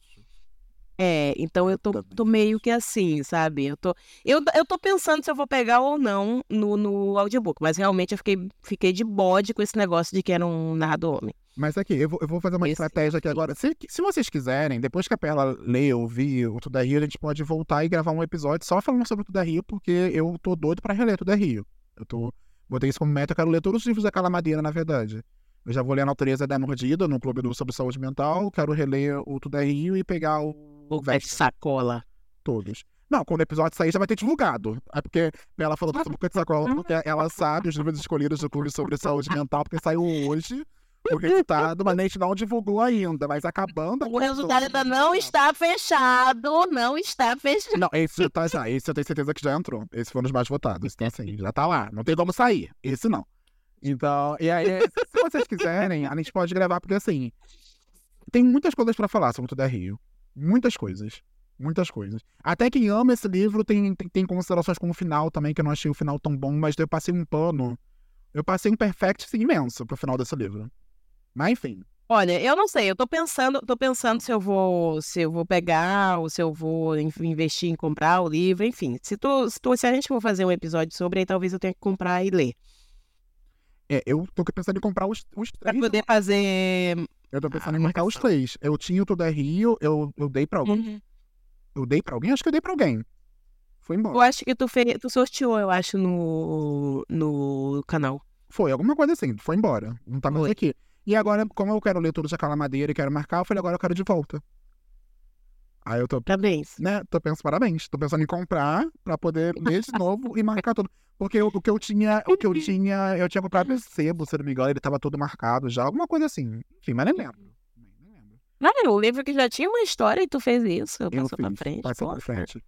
É, então eu tô, tô, meio que assim, sabe? Eu tô, eu, eu tô pensando se eu vou pegar ou não no, no audiobook, mas realmente eu fiquei, fiquei de bode com esse negócio de que era um narrador homem. Mas aqui, eu vou, eu vou fazer uma Esse... estratégia aqui agora. Se, se vocês quiserem, depois que a Perla lê, ouvir o Tudo é Rio, a gente pode voltar e gravar um episódio só falando sobre o Tudo é Rio, porque eu tô doido pra reler Tudo é Rio. Eu tô. Botei isso como meta, eu quero ler todos os livros da Calamadeira, na verdade. Eu já vou ler a Natureza da Mordida no Clube do Sobre Saúde Mental, quero reler o Tudo é Rio e pegar o. O sacola. Todos. Não, quando o episódio sair já vai ter divulgado. É porque ela falou sobre o de sacola, porque ela sabe os livros escolhidos do Clube sobre Saúde Mental, porque saiu hoje o resultado, mas a gente não divulgou ainda, mas acabando. O resultado ainda não está fechado, não está fechado. Não, esse tá já, esse eu tenho certeza que já entrou. Esse foi um dos mais votados. Então, assim, já tá lá. Não tem como sair. Esse não. Então, e aí, se vocês quiserem, a gente pode gravar, porque assim, tem muitas coisas para falar sobre o Tudo é Rio. Muitas coisas. Muitas coisas. Até quem ama esse livro tem, tem, tem considerações com o final também, que eu não achei o final tão bom, mas eu passei um pano. Eu passei um perfect imenso pro final desse livro. Mas enfim. Olha, eu não sei, eu tô pensando, tô pensando se eu vou, se eu vou pegar ou se eu vou investir em comprar o livro, enfim. Se tu, se, tu, se a gente for fazer um episódio sobre, aí talvez eu tenha que comprar e ler. É, eu tô pensando em comprar os, os três. Pra poder fazer. Eu tô pensando ah, em marcar os três. Eu tinha o Tudo é Rio, eu, eu dei pra alguém. Uhum. Eu dei pra alguém? Acho que eu dei pra alguém. Foi embora. Eu acho que tu, fez, tu sorteou, eu acho, no, no canal. Foi, alguma coisa assim. Foi embora. Não tá mais aqui. E agora, como eu quero ler todos aquela madeira e quero marcar, eu falei, agora eu quero de volta. Aí eu tô. Parabéns. Né? Tô pensando, parabéns. Tô pensando em comprar pra poder ler de novo e marcar tudo. Porque o, o, que eu tinha, o que eu (laughs) tinha, eu tinha comprado sebo, se não me engano, ele tava todo marcado já, alguma coisa assim. Enfim, mas nem lembro. Não, o livro que já tinha uma história e tu fez isso, eu passou pra frente. Passou pra frente.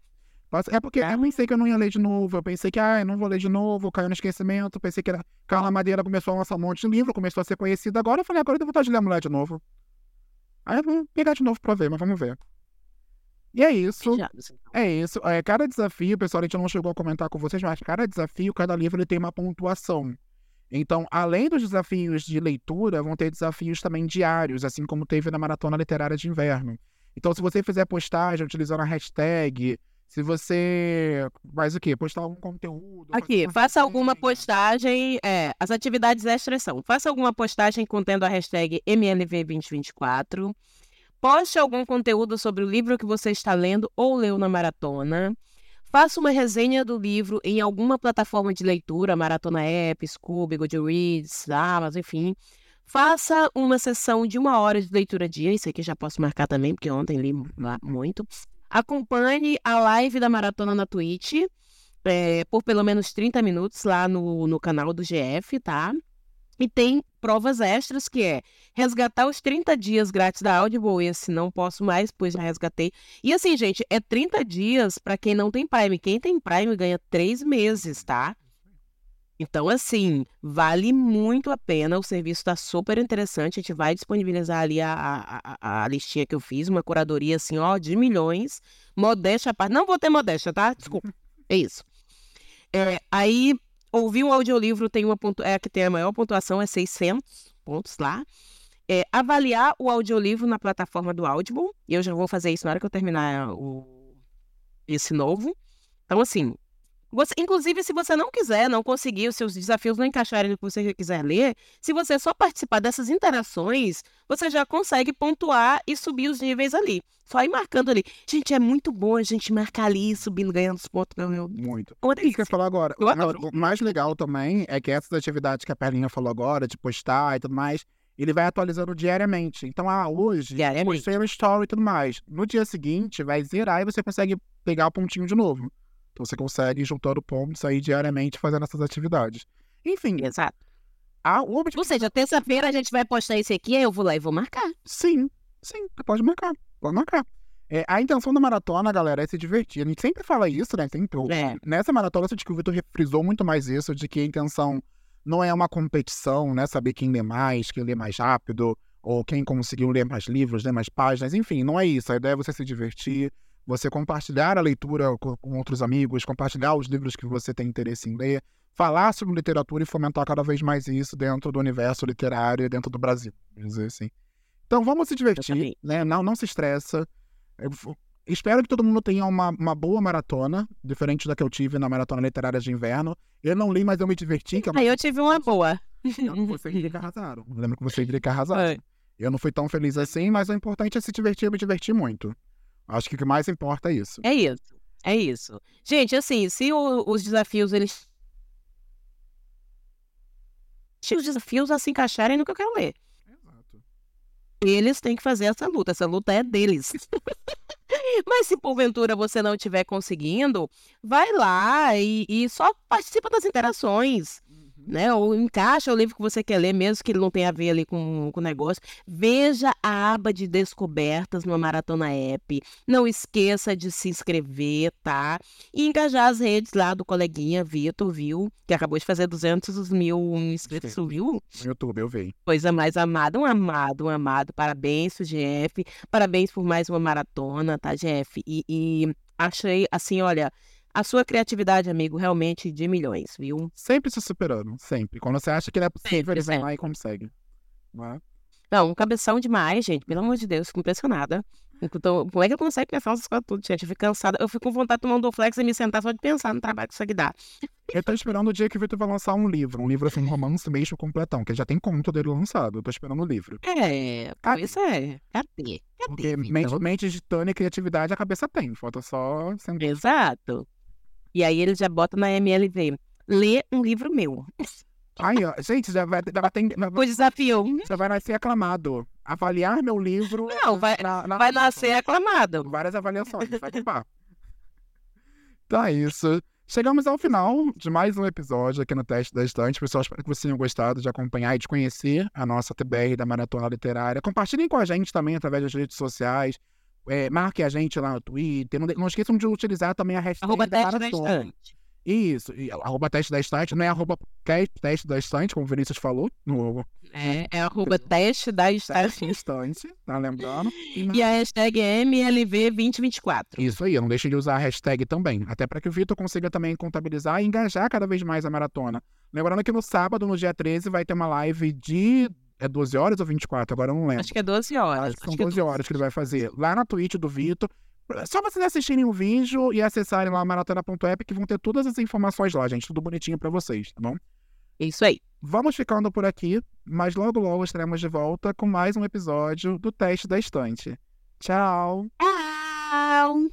É porque eu pensei que eu não ia ler de novo. Eu pensei que, ah, eu não vou ler de novo, caiu no esquecimento. Pensei que era... Carla Madeira começou a lançar um monte de livro, começou a ser conhecida. Agora eu falei, agora eu tenho vontade de ler a mulher de novo. Aí eu vou pegar de novo pra ver, mas vamos ver. E é isso. Então. É isso. É, cada desafio, pessoal, a gente não chegou a comentar com vocês, mas cada desafio, cada livro, ele tem uma pontuação. Então, além dos desafios de leitura, vão ter desafios também diários, assim como teve na Maratona Literária de Inverno. Então, se você fizer postagem utilizando a hashtag se você faz o quê? Postar algum conteúdo. Aqui, faça alguma postagem. É, as atividades extras são: faça alguma postagem contendo a hashtag MLV2024. Poste algum conteúdo sobre o livro que você está lendo ou leu na maratona. Faça uma resenha do livro em alguma plataforma de leitura, Maratona App, Scooby, Goodreads, Amazon, enfim. Faça uma sessão de uma hora de leitura dia. Isso aqui já posso marcar também, porque ontem li muito. Acompanhe a live da maratona na Twitch é, por pelo menos 30 minutos lá no, no canal do GF, tá? E tem provas extras, que é resgatar os 30 dias grátis da Audible. Esse não posso mais, pois já resgatei. E assim, gente, é 30 dias para quem não tem Prime. Quem tem Prime ganha 3 meses, tá? Então, assim, vale muito a pena. O serviço está super interessante. A gente vai disponibilizar ali a, a, a, listinha que eu fiz, uma curadoria assim, ó, de milhões. Modéstia à parte. Não vou ter modéstia, tá? Desculpa. É isso. É, aí, ouvir um audiolivro tem uma pontu... é que tem a maior pontuação, é 600 pontos lá. É, avaliar o audiolivro na plataforma do Audible. E eu já vou fazer isso na hora que eu terminar o... esse novo. Então, assim, você, inclusive, se você não quiser, não conseguir, os seus desafios não encaixarem no que você quiser ler, se você só participar dessas interações, você já consegue pontuar e subir os níveis ali. Só ir marcando ali. Gente, é muito bom a gente marcar ali, subindo, ganhando os pontos. Meu, muito. Uma delícia. Isso que eu falar agora. O mais legal também é que essas atividades que a Perlinha falou agora, de postar e tudo mais, ele vai atualizando diariamente. Então, ah, hoje, postei uma story e tudo mais. No dia seguinte, vai zerar e você consegue pegar o pontinho de novo. Então você consegue ir juntando pontos aí diariamente fazendo essas atividades. Enfim. Exato. A, o objetivo... Ou seja, terça-feira a gente vai postar esse aqui, aí eu vou lá e vou marcar. Sim, sim, pode marcar. Pode marcar. É, a intenção da maratona, galera, é se divertir. A gente sempre fala isso, né? Sempre. É. Nessa maratona, eu acho que o Vitor refrisou muito mais isso, de que a intenção não é uma competição, né? Saber quem lê mais, quem lê mais rápido, ou quem conseguiu ler mais livros, ler mais páginas. Enfim, não é isso. A ideia é você se divertir, você compartilhar a leitura com, com outros amigos, compartilhar os livros que você tem interesse em ler, falar sobre literatura e fomentar cada vez mais isso dentro do universo literário e dentro do Brasil, dizer assim. Então vamos se divertir, né? Não, não se estressa. Eu, espero que todo mundo tenha uma, uma boa maratona, diferente da que eu tive na maratona literária de inverno. Eu não li, mas eu me diverti. Que é uma... eu tive uma boa. Você e Drica arrasaram. Lembro que você e Drica arrasaram. Eu não fui tão feliz assim, mas o importante é se divertir. Eu me diverti muito. Acho que o que mais importa é isso. É isso. É isso. Gente, assim, se o, os desafios eles se os desafios a se encaixarem no que eu quero ler. Exato. Eles têm que fazer essa luta. Essa luta é deles. (laughs) Mas se porventura você não estiver conseguindo, vai lá e, e só participa das interações né? Ou encaixa o livro que você quer ler, mesmo que ele não tenha a ver ali com o negócio. Veja a aba de descobertas no Maratona App. Não esqueça de se inscrever, tá? E engajar as redes lá do coleguinha Vitor, viu? Que acabou de fazer 200 mil inscritos, Sim. viu? No YouTube, eu vi. Coisa mais amada, um amado, um amado. Parabéns GF. Parabéns por mais uma maratona, tá, GF? E, e achei, assim, olha a sua criatividade, amigo, realmente de milhões, viu? Sempre se superando, sempre. Quando você acha que não é possível, sempre, ele vai lá e consegue. Não, é? não, um cabeção demais, gente. Pelo amor de Deus, fico impressionada. Então, como é que eu consigo pensar essas coisas tudo, gente? Eu fico cansada. Eu fico com vontade de tomar um Doflex e me sentar só de pensar no trabalho que isso aqui dá. Eu tô esperando o dia que o Vitor vai lançar um livro. Um livro assim, um romance mesmo completão, que já tem conto dele lançado. Eu tô esperando o livro. É, Cadê? isso é. Cadê? Cadê? Porque mente, mente de Tânia e criatividade a cabeça tem. Falta só... Exato. E aí ele já bota na MLV. Lê um livro meu. Aí, ó, gente, já vai, já tem. O desafio. Já vai nascer aclamado. Avaliar meu livro. Não, vai, na, na vai nascer aclamado. Várias avaliações, vai ocupar. Então é isso. Chegamos ao final de mais um episódio aqui no Teste da Estante. Pessoal, espero que vocês tenham gostado de acompanhar e de conhecer a nossa TBR da Maratona Literária. Compartilhem com a gente também através das redes sociais. É, marque a gente lá no Twitter. Não, não esqueçam de utilizar também a hashtag arroba da estante. Isso, e, arroba teste da estante, não é arroba teste da estante, como o Vinícius falou. No, é, é arroba (laughs) teste da estante. estante, tá lembrando? E, e a hashtag é MLV2024. Isso aí, não deixe de usar a hashtag também, até para que o Vitor consiga também contabilizar e engajar cada vez mais a maratona. Lembrando que no sábado, no dia 13, vai ter uma live de é 12 horas ou 24? Agora eu não lembro. Acho que é 12 horas. Acho que são 12 é horas que ele vai fazer. Lá na Twitch do Vitor. Só vocês assistirem o vídeo e acessarem lá maratona.app que vão ter todas as informações lá, gente. Tudo bonitinho para vocês, tá bom? Isso aí. Vamos ficando por aqui, mas logo logo estaremos de volta com mais um episódio do Teste da Estante. Tchau! Tchau!